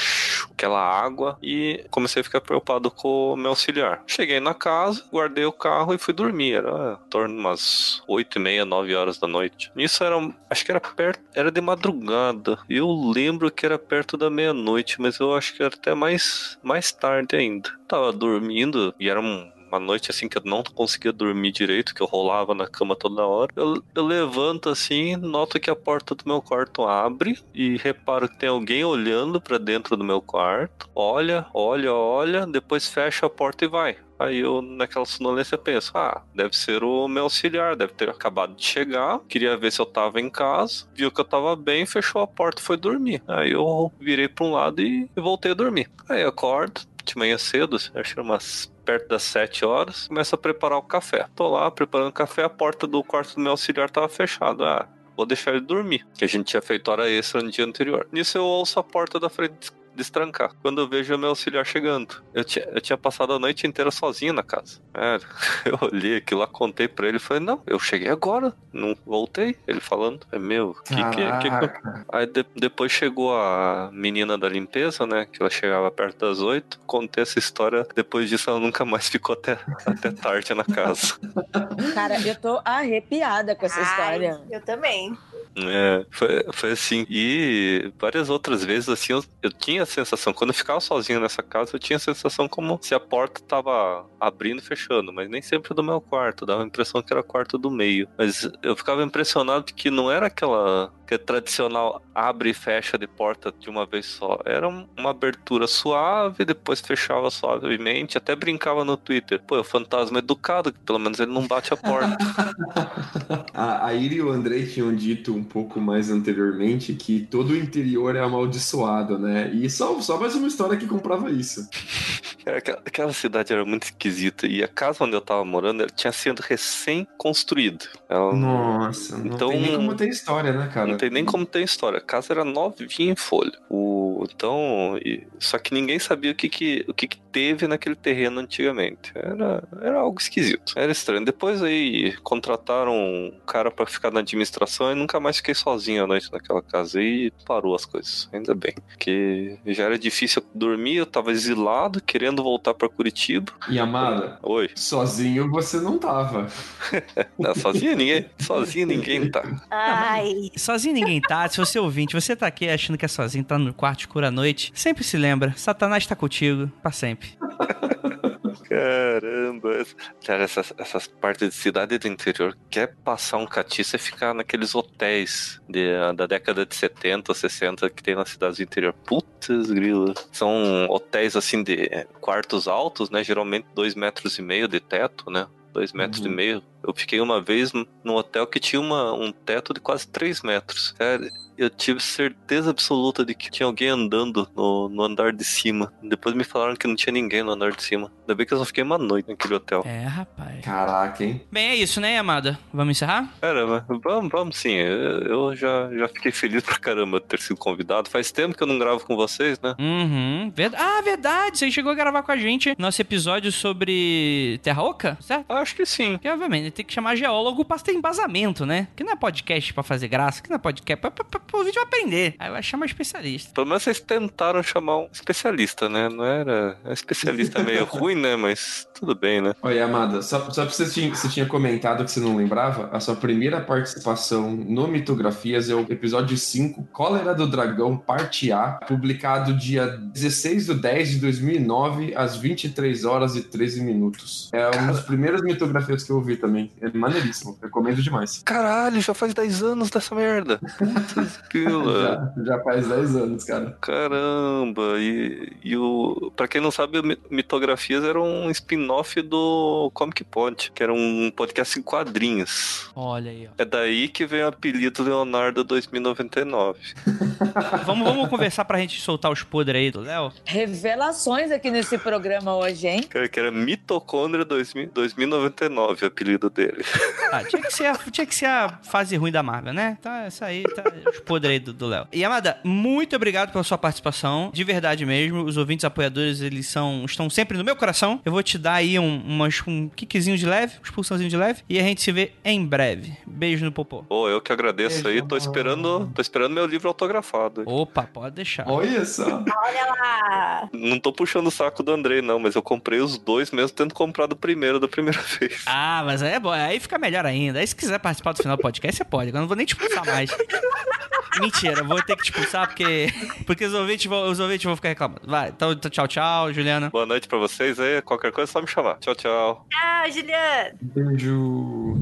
aquela água, e comecei a ficar preocupado com o meu auxiliar. Cheguei na casa, guardei o carro e fui dormir. Era em torno de umas 8 e meia, 9 horas da noite. Nisso era, acho que era perto, era de madrugada. Eu lembro que era perto da meia-noite, mas eu acho que era até mais, mais tarde ainda. Tava dormindo e era um uma noite assim que eu não conseguia dormir direito, que eu rolava na cama toda hora. Eu, eu levanto assim, noto que a porta do meu quarto abre e reparo que tem alguém olhando para dentro do meu quarto. Olha, olha, olha, depois fecha a porta e vai. Aí eu, naquela sonolência, penso: ah, deve ser o meu auxiliar, deve ter acabado de chegar. Queria ver se eu tava em casa, viu que eu tava bem, fechou a porta e foi dormir. Aí eu virei pra um lado e, e voltei a dormir. Aí eu acordo, de manhã cedo, acho que umas perto das 7 horas, começo a preparar o café. Tô lá preparando o café, a porta do quarto do meu auxiliar tava fechada. Ah, vou deixar ele dormir, que a gente tinha feito hora extra no dia anterior. Nisso eu ouço a porta da frente destrancar. Quando eu vejo o meu auxiliar chegando. Eu tinha, eu tinha passado a noite inteira sozinho na casa. É, eu olhei aquilo lá, contei pra ele e falei, não, eu cheguei agora, não voltei. Ele falando, é meu, que que, que, que Aí de, depois chegou a menina da limpeza, né, que ela chegava perto das oito. Contei essa história, depois disso ela nunca mais ficou até, até tarde na casa. Cara, eu tô arrepiada com essa Ai, história. Eu também. É, foi, foi assim. E várias outras vezes, assim, eu, eu tinha a sensação, quando eu ficava sozinho nessa casa, eu tinha a sensação como se a porta tava abrindo e fechando, mas nem sempre do meu quarto, dava a impressão que era o quarto do meio. Mas eu ficava impressionado que não era aquela que é tradicional abre e fecha de porta de uma vez só. Era uma abertura suave, depois fechava suavemente, até brincava no Twitter. Pô, é o fantasma educado, que pelo menos ele não bate a porta. a, Iri e o Andrei tinham dito um pouco mais anteriormente que todo o interior é amaldiçoado, né? E só, só mais uma história que comprava isso. Aquela, aquela cidade era muito esquisita. E a casa onde eu tava morando tinha sido recém-construída. Nossa, não Então- tem nem como ter história, né, cara? Não tem nem como ter história. A casa era novinha em folha. O, então, e- só que ninguém sabia o que que, o que que teve naquele terreno antigamente. Era, era algo esquisito. Era estranho. Depois aí contrataram um cara pra ficar na administração e nunca mais fiquei sozinho à noite naquela casa. E parou as coisas. Ainda bem. Porque já era difícil dormir, eu tava exilado, querendo voltar pra Curitiba. E amada, Oi. sozinho você não tava. Não, sozinho ninguém. Sozinho ninguém tá. Ai. Sozinho ninguém tá. Se você é ouvinte, você tá aqui achando que é sozinho, tá no quarto escuro à noite, sempre se lembra, Satanás tá contigo, pra sempre. Caramba, essa- cara, essas, essas partes de cidade do interior, quer passar um catiço é ficar naqueles hotéis de- da década de 70, 60 que tem nas cidades do interior. Putz, grila. São hotéis assim de quartos altos, né? Geralmente dois metros e meio de teto, né? Dois metros Uhum. e meio. Eu fiquei uma vez num hotel que tinha uma, um teto de quase três metros. Cara, eu tive certeza absoluta de que tinha alguém andando no, no andar de cima. Depois me falaram que não tinha ninguém no andar de cima. Ainda bem que eu só fiquei uma noite naquele hotel. É, rapaz. Caraca, hein? Bem, é isso, né, amada? Vamos encerrar? Caramba, vamos, vamos sim. Eu, eu já, já fiquei feliz pra caramba de ter sido convidado. Faz tempo que eu não gravo com vocês, né? Uhum. Ah, verdade. Você chegou a gravar com a gente nosso episódio sobre Terra Oca, certo? Acho que sim. Porque, obviamente, tem que chamar geólogo pra ter embasamento, né? Que não é podcast pra fazer graça, que não é podcast pra, pra, pra, pra o vídeo aprender. Aí vai chamar especialista. Pelo menos vocês tentaram chamar um especialista, né? Não era. É um especialista meio ruim, né? Mas tudo bem, né? Olha, Amada, só, só pra você tinha, você tinha comentado que você não lembrava, a sua primeira participação no Mitografias é o episódio 5, Cólera do Dragão, parte A, publicado dia 16 de 10 de 2009, às 23 horas e 13 minutos. É um dos primeiros mitografias que eu ouvi também. É maneiríssimo, recomendo demais. Caralho, já faz 10 anos dessa merda. Putz, pila. Já, já faz 10 anos, cara. Caramba, e, e o. Pra quem não sabe, Mitografias era um spin-off do Comic Pod, que era um podcast em quadrinhos. Olha aí, ó. É daí que vem o apelido Leonardo 2099. Vamos, vamos conversar pra gente soltar os podres aí do Léo? Revelações aqui nesse programa hoje, hein? Cara, que era Mitocôndria 2000 2099, o apelido dele. Ah, tinha que, ser a, tinha que ser a fase ruim da Marvel, né? Tá, essa aí, tá os podres aí do Léo. E Amada, muito obrigado pela sua participação. De verdade mesmo. Os ouvintes apoiadores, eles são, estão sempre no meu coração. Eu vou te dar aí um, umas, um kickzinho de leve, um expulsãozinho de leve. E a gente se vê em breve. Beijo no popô. Pô, eu que agradeço aí, tô esperando, tô esperando meu livro autografado. Opa, pode deixar. Olha só. Olha lá. Não tô puxando o saco do Andrei, não, mas eu comprei os dois mesmo tendo comprado o primeiro da primeira vez. Ah, mas aí é bom. Aí fica melhor ainda. Aí se quiser participar do final do podcast, você pode. Eu não vou nem te expulsar mais. Mentira, vou ter que te expulsar porque, porque os, ouvintes vão, os ouvintes vão ficar reclamando. Vai, então tchau, tchau, Juliana. Boa noite pra vocês aí, qualquer coisa é só me chamar. Tchau, tchau. Ah, Juliana. Beijo.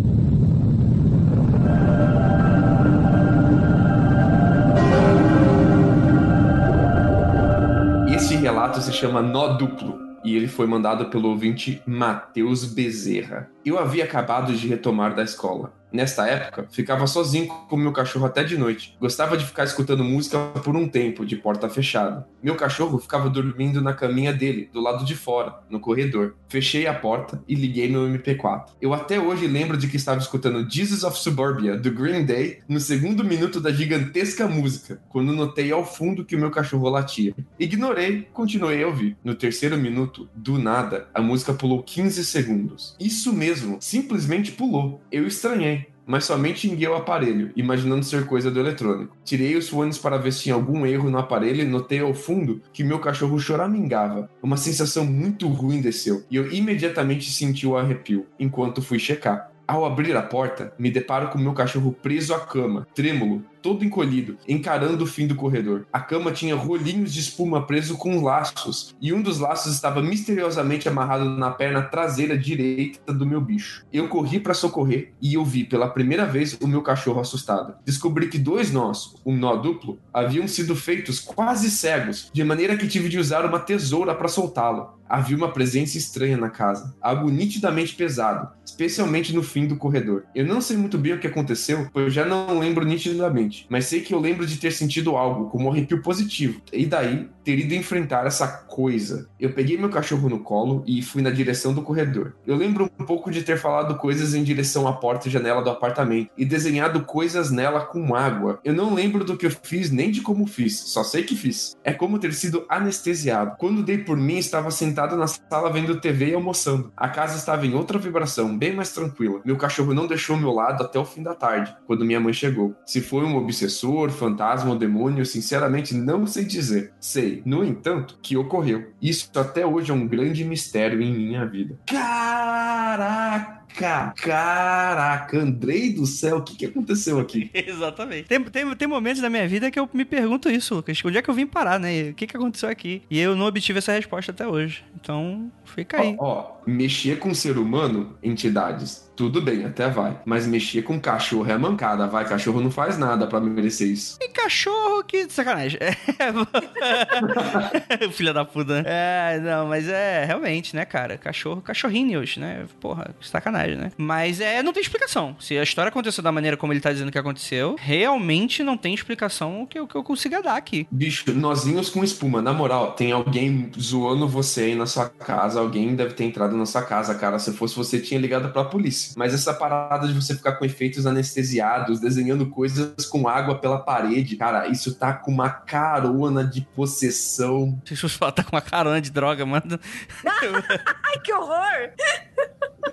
Este relato se chama Nó Duplo e ele foi mandado pelo ouvinte Matheus Bezerra. Eu havia acabado de retomar da escola. Nesta época, ficava sozinho com meu cachorro até de noite. Gostava de ficar escutando música por um tempo, de porta fechada. Meu cachorro ficava dormindo na caminha dele, do lado de fora, no corredor. Fechei a porta e liguei meu MP4. Eu até hoje lembro de que estava escutando Jesus of Suburbia, do Green Day, no segundo minuto da gigantesca música, quando notei ao fundo que o meu cachorro latia. Ignorei, continuei a ouvir. No terceiro minuto, do nada, a música pulou 15 segundos. Isso mesmo, simplesmente pulou. Eu estranhei mas somente enguei o aparelho, imaginando ser coisa do eletrônico. Tirei os fones para ver se tinha algum erro no aparelho e notei ao fundo que meu cachorro choramingava. Uma sensação muito ruim desceu e eu imediatamente senti o arrepio, enquanto fui checar. Ao abrir a porta, me deparo com meu cachorro preso à cama, trêmulo, todo encolhido, encarando o fim do corredor. A cama tinha rolinhos de espuma preso com laços, e um dos laços estava misteriosamente amarrado na perna traseira direita do meu bicho. Eu corri para socorrer e eu vi pela primeira vez o meu cachorro assustado. Descobri que dois nós, um nó duplo, haviam sido feitos quase cegos, de maneira que tive de usar uma tesoura para soltá-lo. Havia uma presença estranha na casa, algo nitidamente pesado, especialmente no fim do corredor. Eu não sei muito bem o que aconteceu, pois já não lembro nitidamente, mas sei que eu lembro de ter sentido algo, como um arrepio positivo, e daí ter ido enfrentar essa coisa. Eu peguei meu cachorro no colo e fui na direção do corredor. Eu lembro um pouco de ter falado coisas em direção à porta e janela do apartamento e desenhado coisas nela com água. Eu não lembro do que eu fiz nem de como fiz, só sei que fiz. É como ter sido anestesiado. Quando dei por mim, estava sentado na sala vendo TV e almoçando. A casa estava em outra vibração, bem mais tranquila. Meu cachorro não deixou meu lado até o fim da tarde, quando minha mãe chegou. Se foi um obsessor, fantasma ou demônio, sinceramente não sei dizer. Sei, no entanto, que ocorreu. Isso até hoje é um grande mistério em minha vida. Caraca! Caraca, Andrei do céu, o que, que aconteceu aqui? Exatamente. Tem, tem, tem momentos da minha vida que eu me pergunto isso, Lucas. Onde é que eu vim parar, né? O que, que aconteceu aqui? E eu não obtive essa resposta até hoje. Então, fica aí. Ó, ó, mexer com ser humano, entidades, tudo bem, até vai. Mas mexer com cachorro é mancada, vai. Cachorro não faz nada pra merecer isso. E cachorro que. Sacanagem. É... Filha da puta, né? É, não, mas é realmente, né, cara? Cachorro, cachorrinhos, né? Porra, sacanagem, né? Mas é, não tem explicação. Se a história aconteceu da maneira como ele tá dizendo que aconteceu, realmente não tem explicação que eu, que eu consiga dar aqui. Bicho, nozinhos com espuma. Na moral, tem alguém zoando você aí na sua casa. Alguém deve ter entrado na sua casa, cara. Se fosse você, tinha ligado pra polícia. Mas essa parada de você ficar com efeitos anestesiados, desenhando coisas com água pela parede, cara, isso tá com uma carona de possessão. Se você falar tá com uma carona de droga, mano. Ai, que horror!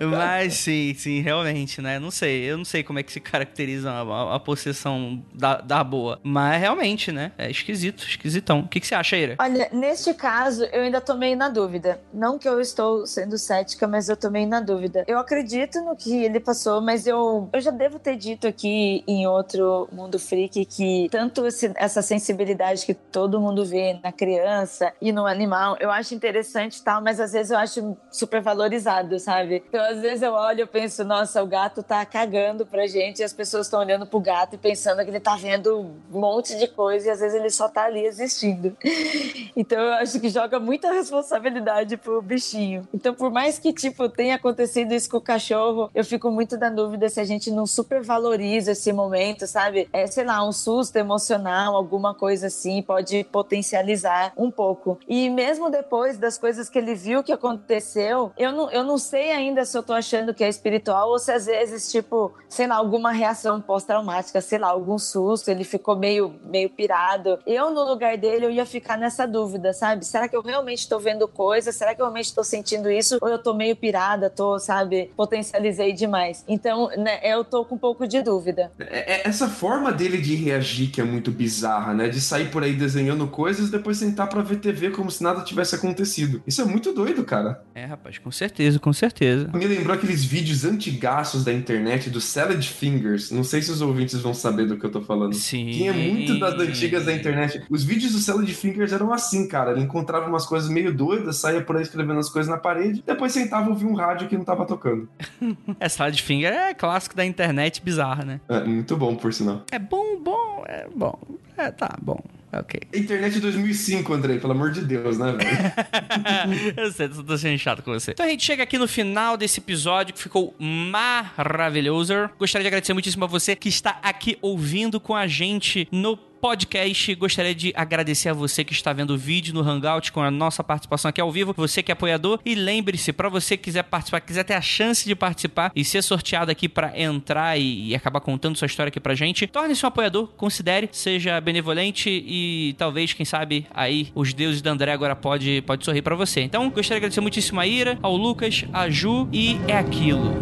Mas sim, sim, realmente, né? Não sei, eu não sei como é que se caracteriza a, a- possessão da, da boa. Mas realmente, né? É esquisito, esquisitão. O que, que você acha, Ira? Olha, neste caso, eu ainda tô meio na dúvida. Não que eu estou sendo cética, mas eu tô meio na dúvida. Eu acredito no que ele passou, mas eu, eu já devo ter dito aqui em outro Mundo Freak que tanto esse- essa sensibilidade que todo mundo vê na criança e no animal, eu acho interessante e tal, mas às vezes eu acho super valorizado, sabe? Então às vezes eu olho e penso, nossa, o gato tá cagando pra gente e as pessoas estão olhando pro gato e pensando que ele tá vendo um monte de coisa e às vezes ele só tá ali existindo. Então eu acho que joga muita responsabilidade pro bichinho. Então por mais que, tipo, tenha acontecido isso com o cachorro, eu fico muito na dúvida se a gente não supervaloriza esse momento, sabe? É, sei lá, um susto emocional, alguma coisa assim, pode potencializar um pouco. E mesmo depois das coisas que ele viu que aconteceu, eu não, eu não sei ainda se eu tô achando que é espiritual ou se às vezes, tipo, sei lá, alguma reação pós-traumática, sei lá, algum susto, ele ficou meio, meio pirado. Eu, no lugar dele, eu ia ficar nessa dúvida, sabe? Será que eu realmente tô vendo coisa? Será que eu realmente tô sentindo isso? Ou eu tô meio pirada, tô, sabe, potencializei demais? Então, né, eu tô com um pouco de dúvida. É, é essa forma dele de reagir que é muito bizarra, né? De sair por aí desenhando coisas e depois sentar pra ver TV como se nada tivesse acontecido. Isso é muito doido, cara. É, rapaz, com certeza, com certeza. Me lembrou aqueles vídeos antigaços da internet do Salad Fingers. Não sei se os ouvintes vão saber do que eu tô falando. Sim. Tinha muito das antigas da internet. Os vídeos do Salad Fingers eram assim, cara. Ele encontrava umas coisas meio doidas, saía por aí escrevendo as coisas na parede, depois sentava e ouvia um rádio que não tava tocando. Essa de finger é clássico da internet bizarra, né? É, muito bom, por sinal. É bom, bom, é bom. É, tá, bom. Ok. Internet 2005, Andrei, pelo amor de Deus, né, velho? eu sei, tô sendo chato com você. Então a gente chega aqui no final desse episódio que ficou maravilhoso. Gostaria de agradecer muitíssimo a você que está aqui ouvindo com a gente no podcast. Gostaria de agradecer a você que está vendo o vídeo no Hangout com a nossa participação aqui ao vivo, você que é apoiador. E lembre-se, para você que quiser participar, quiser ter a chance de participar e ser sorteado aqui para entrar e, e, acabar contando sua história aqui pra gente, torne-se um apoiador, considere, seja benevolente e talvez, quem sabe, aí os deuses da André agora pode, pode sorrir para você. Então, gostaria de agradecer muitíssimo a Ira, ao Lucas, a Ju e é aquilo.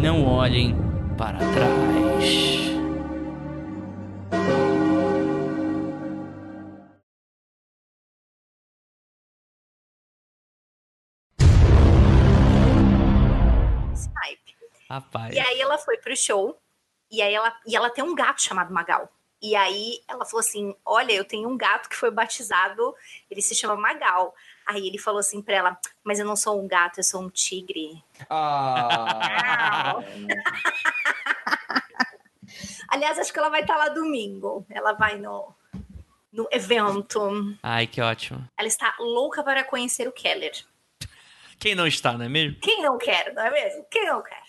Não olhem para trás. Rapaz. E aí ela foi pro show, e aí ela, e ela tem um gato chamado Magal. E aí ela falou assim: Olha, eu tenho um gato que foi batizado, ele se chama Magal. Aí ele falou assim pra ela: Mas eu não sou um gato, eu sou um tigre. Ah. Aliás, acho que ela vai estar lá domingo. Ela vai no, no evento. Ai, que ótimo. Ela está louca para conhecer o Keller. Quem não está, não é mesmo? Quem não quer, não é mesmo? Quem não quer?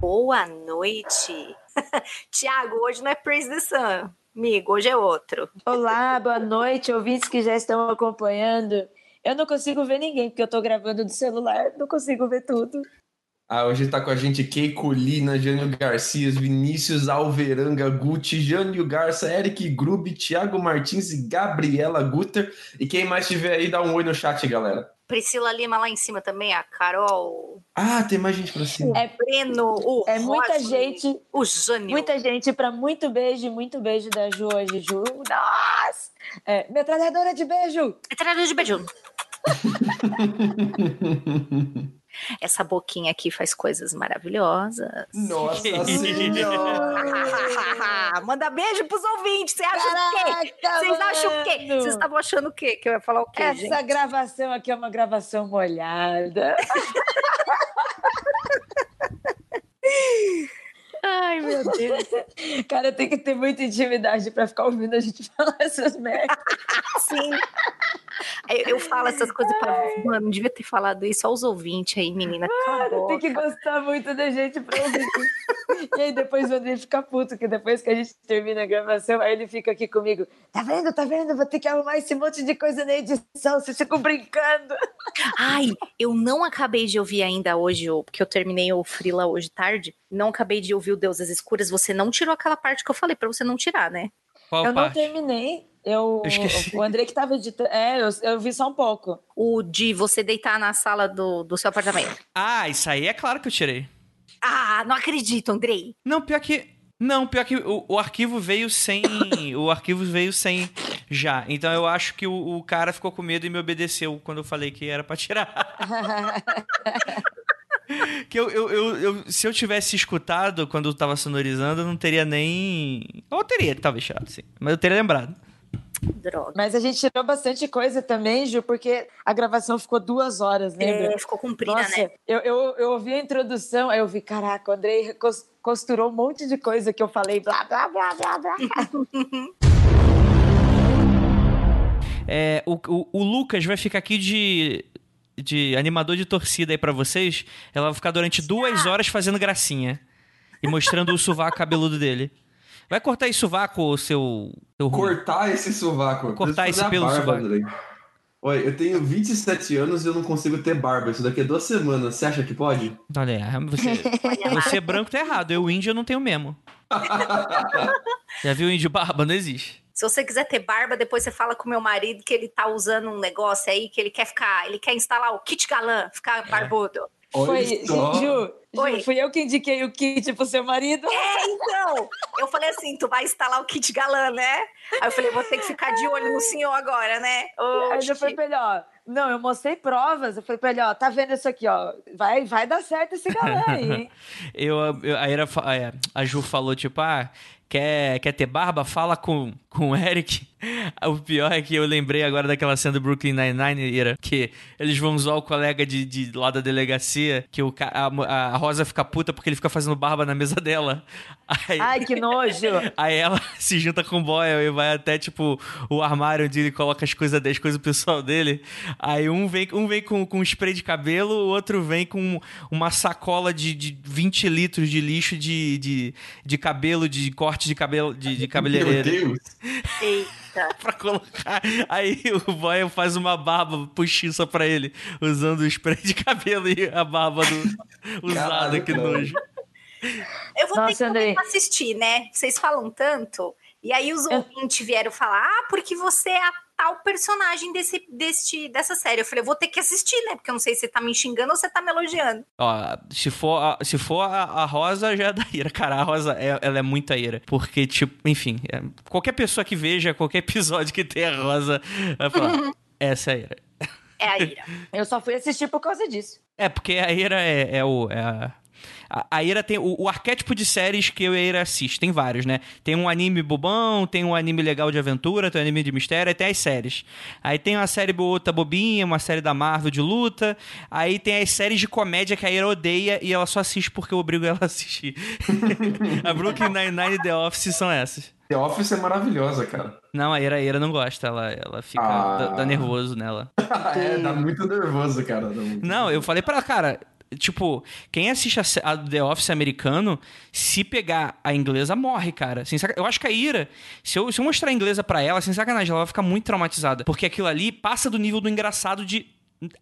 Boa noite. Tiago, hoje não é Praise the Sun, amigo, hoje é outro. Olá, boa noite, ouvintes que já estão acompanhando. Eu não consigo ver ninguém, porque eu tô gravando do celular, não consigo ver tudo. Ah, hoje tá com a gente Keiko Lina, Jânio Garcia, Vinícius Alveranga, Guti, Jânio Garça, Eric Grube, Thiago Martins e Gabriela Guter. E quem mais tiver aí, dá um oi no chat, galera. Priscila Lima lá em cima também, a Carol. Ah, tem mais gente pra cima. O é, Breno, o É muita Roger, gente. O Jânio. Muita gente pra muito beijo, muito beijo da Ju hoje, Ju. Nossa! É, metralhadora de beijo! Metralhadora de beijo. Essa boquinha aqui faz coisas maravilhosas. Nossa senhora! Manda beijo pros ouvintes. Você acha o quê? Vocês acham o quê? Vocês estavam achando o quê? Que eu ia falar o quê, Essa gente? gravação aqui é uma gravação molhada. Ai, meu Deus. Cara, tem que ter muita intimidade pra ficar ouvindo a gente falar essas merdas. Sim. Eu, eu falo essas coisas pra. Mano, não devia ter falado isso aos ouvintes aí, menina. Cara, tem que gostar muito da gente pra ouvir. E aí depois o André fica puto, que depois que a gente termina a gravação, aí ele fica aqui comigo. Tá vendo, tá vendo? Vou ter que arrumar esse monte de coisa na edição, vocês ficam brincando. Ai, eu não acabei de ouvir ainda hoje, o- porque eu terminei o Frila hoje tarde. Não acabei de ouvir o Deusas Escuras. Você não tirou aquela parte que eu falei pra você não tirar, né? Qual eu não parte? terminei. Eu, Eu o André que tava editando. É, eu, eu vi só um pouco. O de você deitar na sala do, do seu apartamento. Ah, isso aí é claro que eu tirei. Ah, não acredito, Andrei. Não, pior que. Não, pior que o, o arquivo veio sem. o arquivo veio sem já. Então eu acho que o, o cara ficou com medo e me obedeceu quando eu falei que era pra tirar. que eu, eu, eu, eu- se eu tivesse escutado quando eu tava sonorizando, eu não teria nem. Ou teria, talvez, chato, sim. Mas eu teria lembrado. Droga. Mas a gente tirou bastante coisa também, Ju, porque a gravação ficou duas horas, lembra? É, ficou comprida, Nossa, né? eu, eu, eu ouvi a introdução, aí eu vi, caraca, o Andrei cos- costurou um monte de coisa que eu falei, blá, blá, blá, blá, blá. É, o, o, o Lucas vai ficar aqui de, de animador de torcida aí pra vocês. Ela vai ficar durante duas horas fazendo gracinha. E mostrando o sovaco cabeludo dele. Vai cortar esse sovaco, seu. seu. Cortar esse sovaco. Cortar esse pelo barba, sovaco. Andrei. Olha, eu tenho 27 anos e eu não consigo ter barba. Isso daqui é duas semanas. Você acha que pode? Olha, você, você branco tá errado. Eu, índio, eu não tenho mesmo. Já viu índio barba? Não existe. Se você quiser ter barba, depois você fala com meu marido que ele tá usando um negócio aí que ele quer ficar, ele quer instalar o kit galã, ficar barbudo. Olha Foi. Ju, Ju, Oi. fui eu que indiquei o kit pro seu marido. É, então, eu falei assim, tu vai instalar o kit galã, né? Aí eu falei, vou ter que ficar de olho no senhor agora, né? Ô, Aí eu falei pra ele, ó. Não, eu mostrei provas. Eu falei pra ele, ó, tá vendo isso aqui, ó. Vai, vai dar certo esse galã aí, hein? Eu, eu- a, Ira, a, a Ju falou, tipo, ah, quer, quer ter barba? Fala com, com o Eric. O pior é que eu lembrei agora daquela cena do Brooklyn Nine-Nine, Ira, que eles vão zoar o colega de, de lá da delegacia, que o, a, a Rosa fica puta porque ele fica fazendo barba na mesa dela. Aí, Ai, que nojo. Aí ela se junta com o Boyle e vai até, tipo, o armário onde ele coloca as coisas dele, as coisas pessoal dele. Aí um vem, um vem com, com spray de cabelo, o outro vem com uma sacola de, de 20 litros de lixo de, de, de cabelo, de corte de cabelo, de, de Meu cabeleireiro. Deus. Eita. pra colocar. Aí o Boyle faz uma barba postiça pra ele, usando o spray de cabelo e a barba do usada, que nojo. Eu vou ter Nossa, que começar a assistir, né? Vocês falam tanto. E aí os ouvintes vieram falar, ah, porque você é a tal personagem desse, deste, dessa série. Eu falei, eu vou ter que assistir, né? Porque eu não sei se você tá me xingando ou você tá me elogiando. Ó, se for, a, se for a, a Rosa, já é da ira. Cara, a Rosa, é- ela é muita ira. Porque, tipo, enfim, é- qualquer pessoa que veja qualquer episódio que tem a Rosa vai falar, essa é a ira. É a Ira. Eu só fui assistir por causa disso. É, porque a ira é, é o... é a... A a Ira tem o, o arquétipo de séries que eu e a Ira assiste. Tem vários, né? Tem um anime bobão, tem um anime legal de aventura, tem um anime de mistério, aí tem as séries. Aí tem uma série outra bobinha, uma série da Marvel de luta. Aí tem as séries de comédia que a Ira odeia e ela só assiste porque eu obrigo ela a assistir. a Brooklyn Nine-Nine e The Office são essas. The Office é maravilhosa, cara. Não, a Ira, a Ira não gosta, ela, ela fica. Ah. dá, dá nervoso nela. é, dá muito nervoso, cara. Muito- Não, eu falei pra ela, cara, tipo, quem assiste a, a The Office americano, se pegar a inglesa, morre, cara. Sem Eu acho que a Ira, se eu, se eu mostrar a inglesa pra ela, sem sacanagem, ela vai ficar muito traumatizada. Porque aquilo ali passa do nível do engraçado de.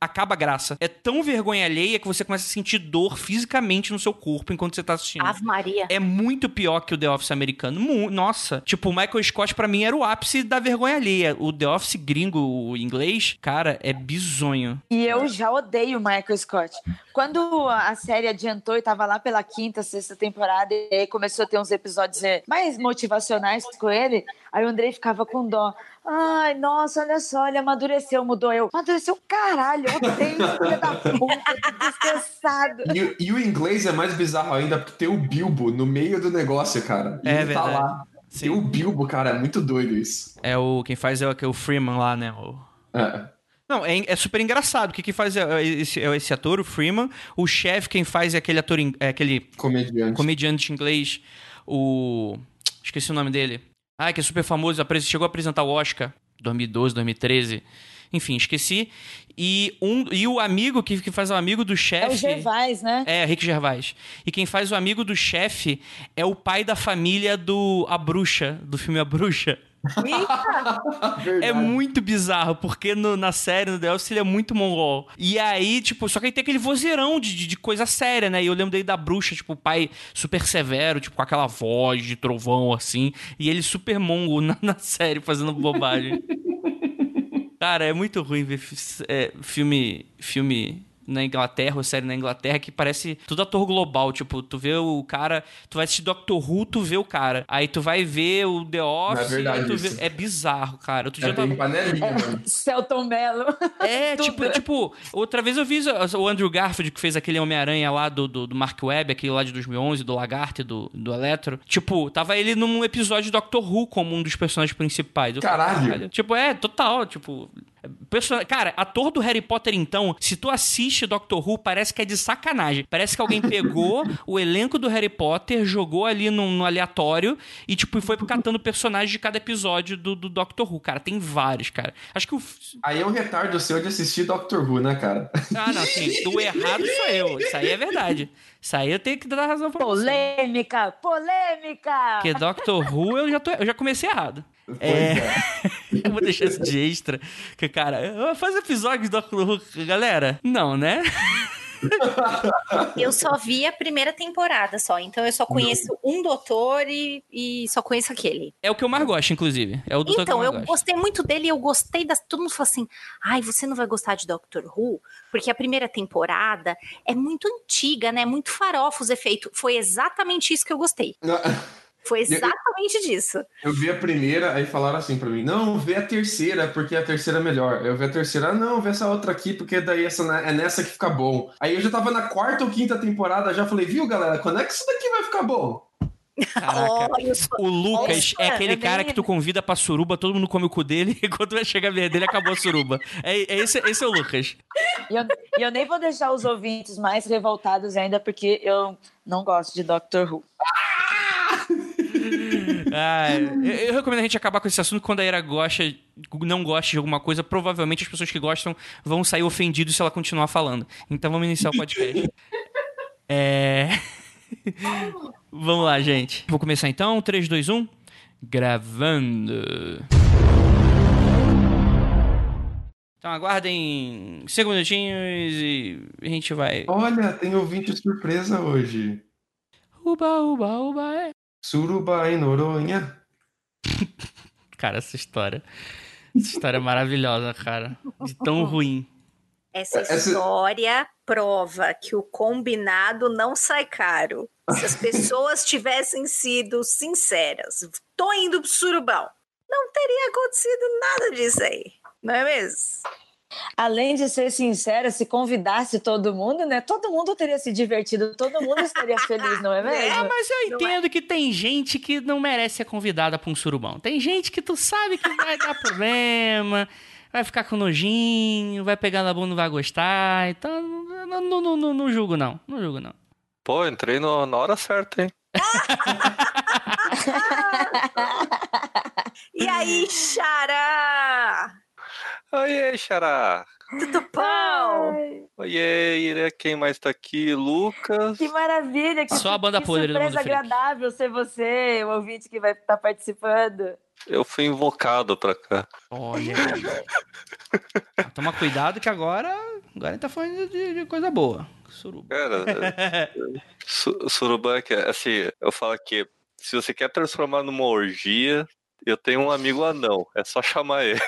Acaba a graça. É tão vergonha alheia que você começa a sentir dor fisicamente no seu corpo enquanto você tá assistindo. Ave Maria. É muito pior que o The Office americano. Mu- Nossa. Tipo, o Michael Scott pra mim era o ápice da vergonha alheia. O The Office gringo, o inglês, cara, é bizonho. E eu já odeio o Michael Scott. Quando a série adiantou e tava lá pela quinta, sexta temporada, e aí começou a ter uns episódios eh, mais motivacionais com ele, aí o Andrei ficava com dó. Ai, nossa, olha só, ele amadureceu, mudou eu. Amadureceu caralho, eu odeio esse filho da puta, que desgraçado. E, o- e o inglês é mais bizarro ainda porque tem o Bilbo no meio do negócio, cara. E É ele tá verdade. lá. Sim. Tem o Bilbo, cara. É muito doido isso. É o. Quem faz é o, é o Freeman lá, né? O- É. Não, é, é super engraçado. O que, que faz é, é esse, é esse ator, o Freeman. O chefe, quem faz é aquele ator. in- É aquele Comediante. comediante inglês. O. Esqueci o nome dele. Ah, que é super famoso. Chegou a apresentar o Oscar. 2012, 2013. Enfim, esqueci. E, um, e o amigo que, que faz o amigo do É o chefe. Gervais, né? É, Rick Gervais. E quem faz o amigo do chefe é o pai da família do A Bruxa, do filme A Bruxa. É muito bizarro, porque no- na série, no The Office, ele é muito mongol. E aí, tipo, só que ele tem aquele vozeirão de, de, de coisa séria, né? E eu lembro daí da bruxa, tipo, o pai super severo, tipo, com aquela voz de trovão, assim. E ele super mongo na, na série, fazendo bobagem. Cara, é muito ruim ver é, filme, filme na Inglaterra, ou série na Inglaterra, que parece tudo ator global. Tipo, tu vê o cara, tu vai assistir Doctor Who, tu vê o cara. Aí tu vai ver o The Office, verdade aí tu vê... isso. É bizarro, cara. Outro dia É eu tava... bem panelinha, mano. Celton Mello. É, tipo, tipo, outra vez eu vi o Andrew Garfield que fez aquele Homem-Aranha lá do, do, do Mark Webb, aquele lá de 2011, do Lagarto e do, do Eletro. Tipo, tava ele num episódio de Doctor Who como um dos personagens principais. Eu falei, Caralho. Tipo, é, total, tipo... person- Cara, ator do Harry Potter, então, se tu assiste Doctor Who, parece que é de sacanagem. Parece que alguém pegou o elenco do Harry Potter, jogou ali no, no aleatório e, tipo, foi catando personagens de cada episódio do, do Doctor Who. Cara, tem vários, cara. Acho que o, Aí é um retardo seu de assistir Doctor Who, né, cara? ah, não, sim. O errado sou eu. Isso aí é verdade. Isso aí eu tenho que dar razão pra você. Polêmica, polêmica! Porque Doctor Who eu já, tô, eu já comecei errado. É. é. Eu vou deixar isso de extra. Que, cara, faz episódio de Doctor Who. Galera, não, né? Eu só vi a primeira temporada só, então eu só conheço um doutor e, e só conheço aquele. É o que eu mais gosto, inclusive. É o doutor Então, que eu eu gostei muito dele e eu gostei das. Todo mundo falou assim: ai, você não vai gostar de Doctor Who? Porque a primeira temporada é muito antiga, né? Muito farofa os efeitos. Foi exatamente isso que eu gostei. Foi exatamente disso. Eu vi a primeira, aí falaram assim pra mim: não, vê a terceira, porque a terceira é melhor. Eu vi a terceira, ah, não, vê essa outra aqui, porque daí essa é nessa que fica bom. Aí eu já tava na quarta ou quinta temporada, já falei, viu, galera, quando é que isso daqui vai ficar bom? Caraca. Eu sou- O Lucas Olha, é aquele é cara que tu convida pra suruba, todo mundo come o cu dele, e quando vai chegar a vez dele, acabou a suruba. É, é esse, esse é o Lucas. E eu, e eu nem vou deixar os ouvintes mais revoltados ainda, porque eu não gosto de Doctor Who. Ah, eu, eu recomendo a gente acabar com esse assunto quando a Ira gosta, não gosta de alguma coisa. Provavelmente as pessoas que gostam vão sair ofendidos se ela continuar falando. Então vamos iniciar o podcast. É. vamos lá, gente. Vou começar então. 3, 2, 1. Gravando. Então aguardem 5 minutinhos e a gente vai. Olha, tem ouvinte surpresa hoje. Uba, uba, uba. É. Suruba em Noronha. Cara, essa história. Essa história é maravilhosa, cara. De tão ruim. Essa Essa- história prova que o combinado não sai caro. Se as pessoas tivessem sido sinceras, tô indo pro surubão, não teria acontecido nada disso aí. Não é mesmo? Além de ser sincera, se convidasse todo mundo, né? Todo mundo teria se divertido, todo mundo estaria feliz, não é É, mesmo? mas eu Não entendo que tem gente que não merece ser convidada pra um surubão. Tem gente que tu sabe que vai dar problema, vai ficar com nojinho, vai pegar na bunda, não vai gostar. Então, não, não, não, não, não julgo, não. Não julgo, não. Pô, entrei no- na hora certa, hein? E aí, Xara? Oiê, Xará! Tudo bom? Oiê, Ire, quem mais tá aqui? Lucas. que maravilha! Que, Só a banda que podre surpresa agradável ser você, o ouvinte que vai estar participando. Eu fui invocado pra cá. Olha. Toma cuidado que agora. Agora a gente tá falando de, de coisa boa. Suruba. Cara, su Suruban, que, assim, eu falo que se você quer transformar numa orgia, eu tenho um amigo anão. É só chamar ele.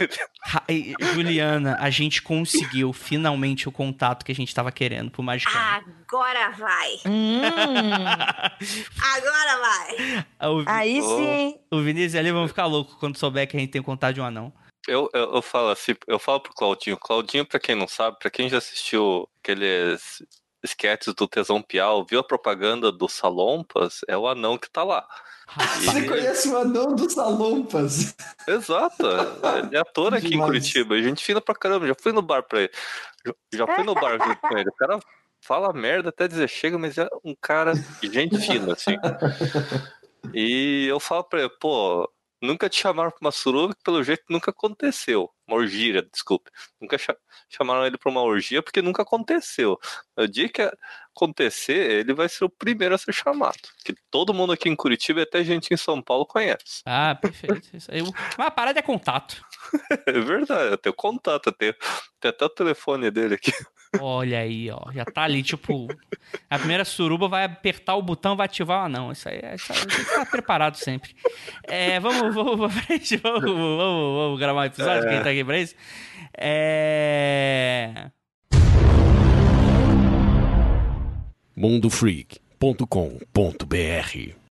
Juliana, a gente conseguiu finalmente o contato que a gente tava querendo pro Magicano. Agora vai. Hum, Agora vai. o, aí sim. o Vinícius e ali vão ficar loucos quando souber que a gente tem contato de um anão. Eu, eu, eu falo assim, eu falo pro Claudinho. Claudinho, pra quem não sabe, pra quem já assistiu aqueles esquetes do Tesão Piau, viu a propaganda do Salompas, é o anão que tá lá. Você conhece o anão dos Salompas? Exato, ele é ator aqui em Demais. Curitiba. Gente fina pra caramba, já fui no bar pra ele. Já- Já fui no bar junto com ele. O cara fala merda até dizer chega, mas é um cara de gente fina, assim. E eu falo pra ele, pô, nunca te chamaram pra uma suruba, que pelo jeito nunca aconteceu. Uma orgia, desculpe. Nunca cha- chamaram ele pra uma orgia porque nunca aconteceu. No dia que acontecer, ele vai ser o primeiro a ser chamado. Que todo mundo aqui em Curitiba e até gente em São Paulo conhece. Ah, perfeito. Isso aí. Mas a parada é contato. É verdade, eu tenho contato, eu tenho, tenho até o telefone dele aqui. Olha aí, ó. Já tá ali, tipo. A primeira suruba vai apertar o botão, vai ativar o anão. Isso aí, aí tem que estar preparado sempre. É, vamos, vamos pra frente, vamos, vamos, vamos gravar um episódio, quem tá aqui pra isso. É. mundofreak.com.br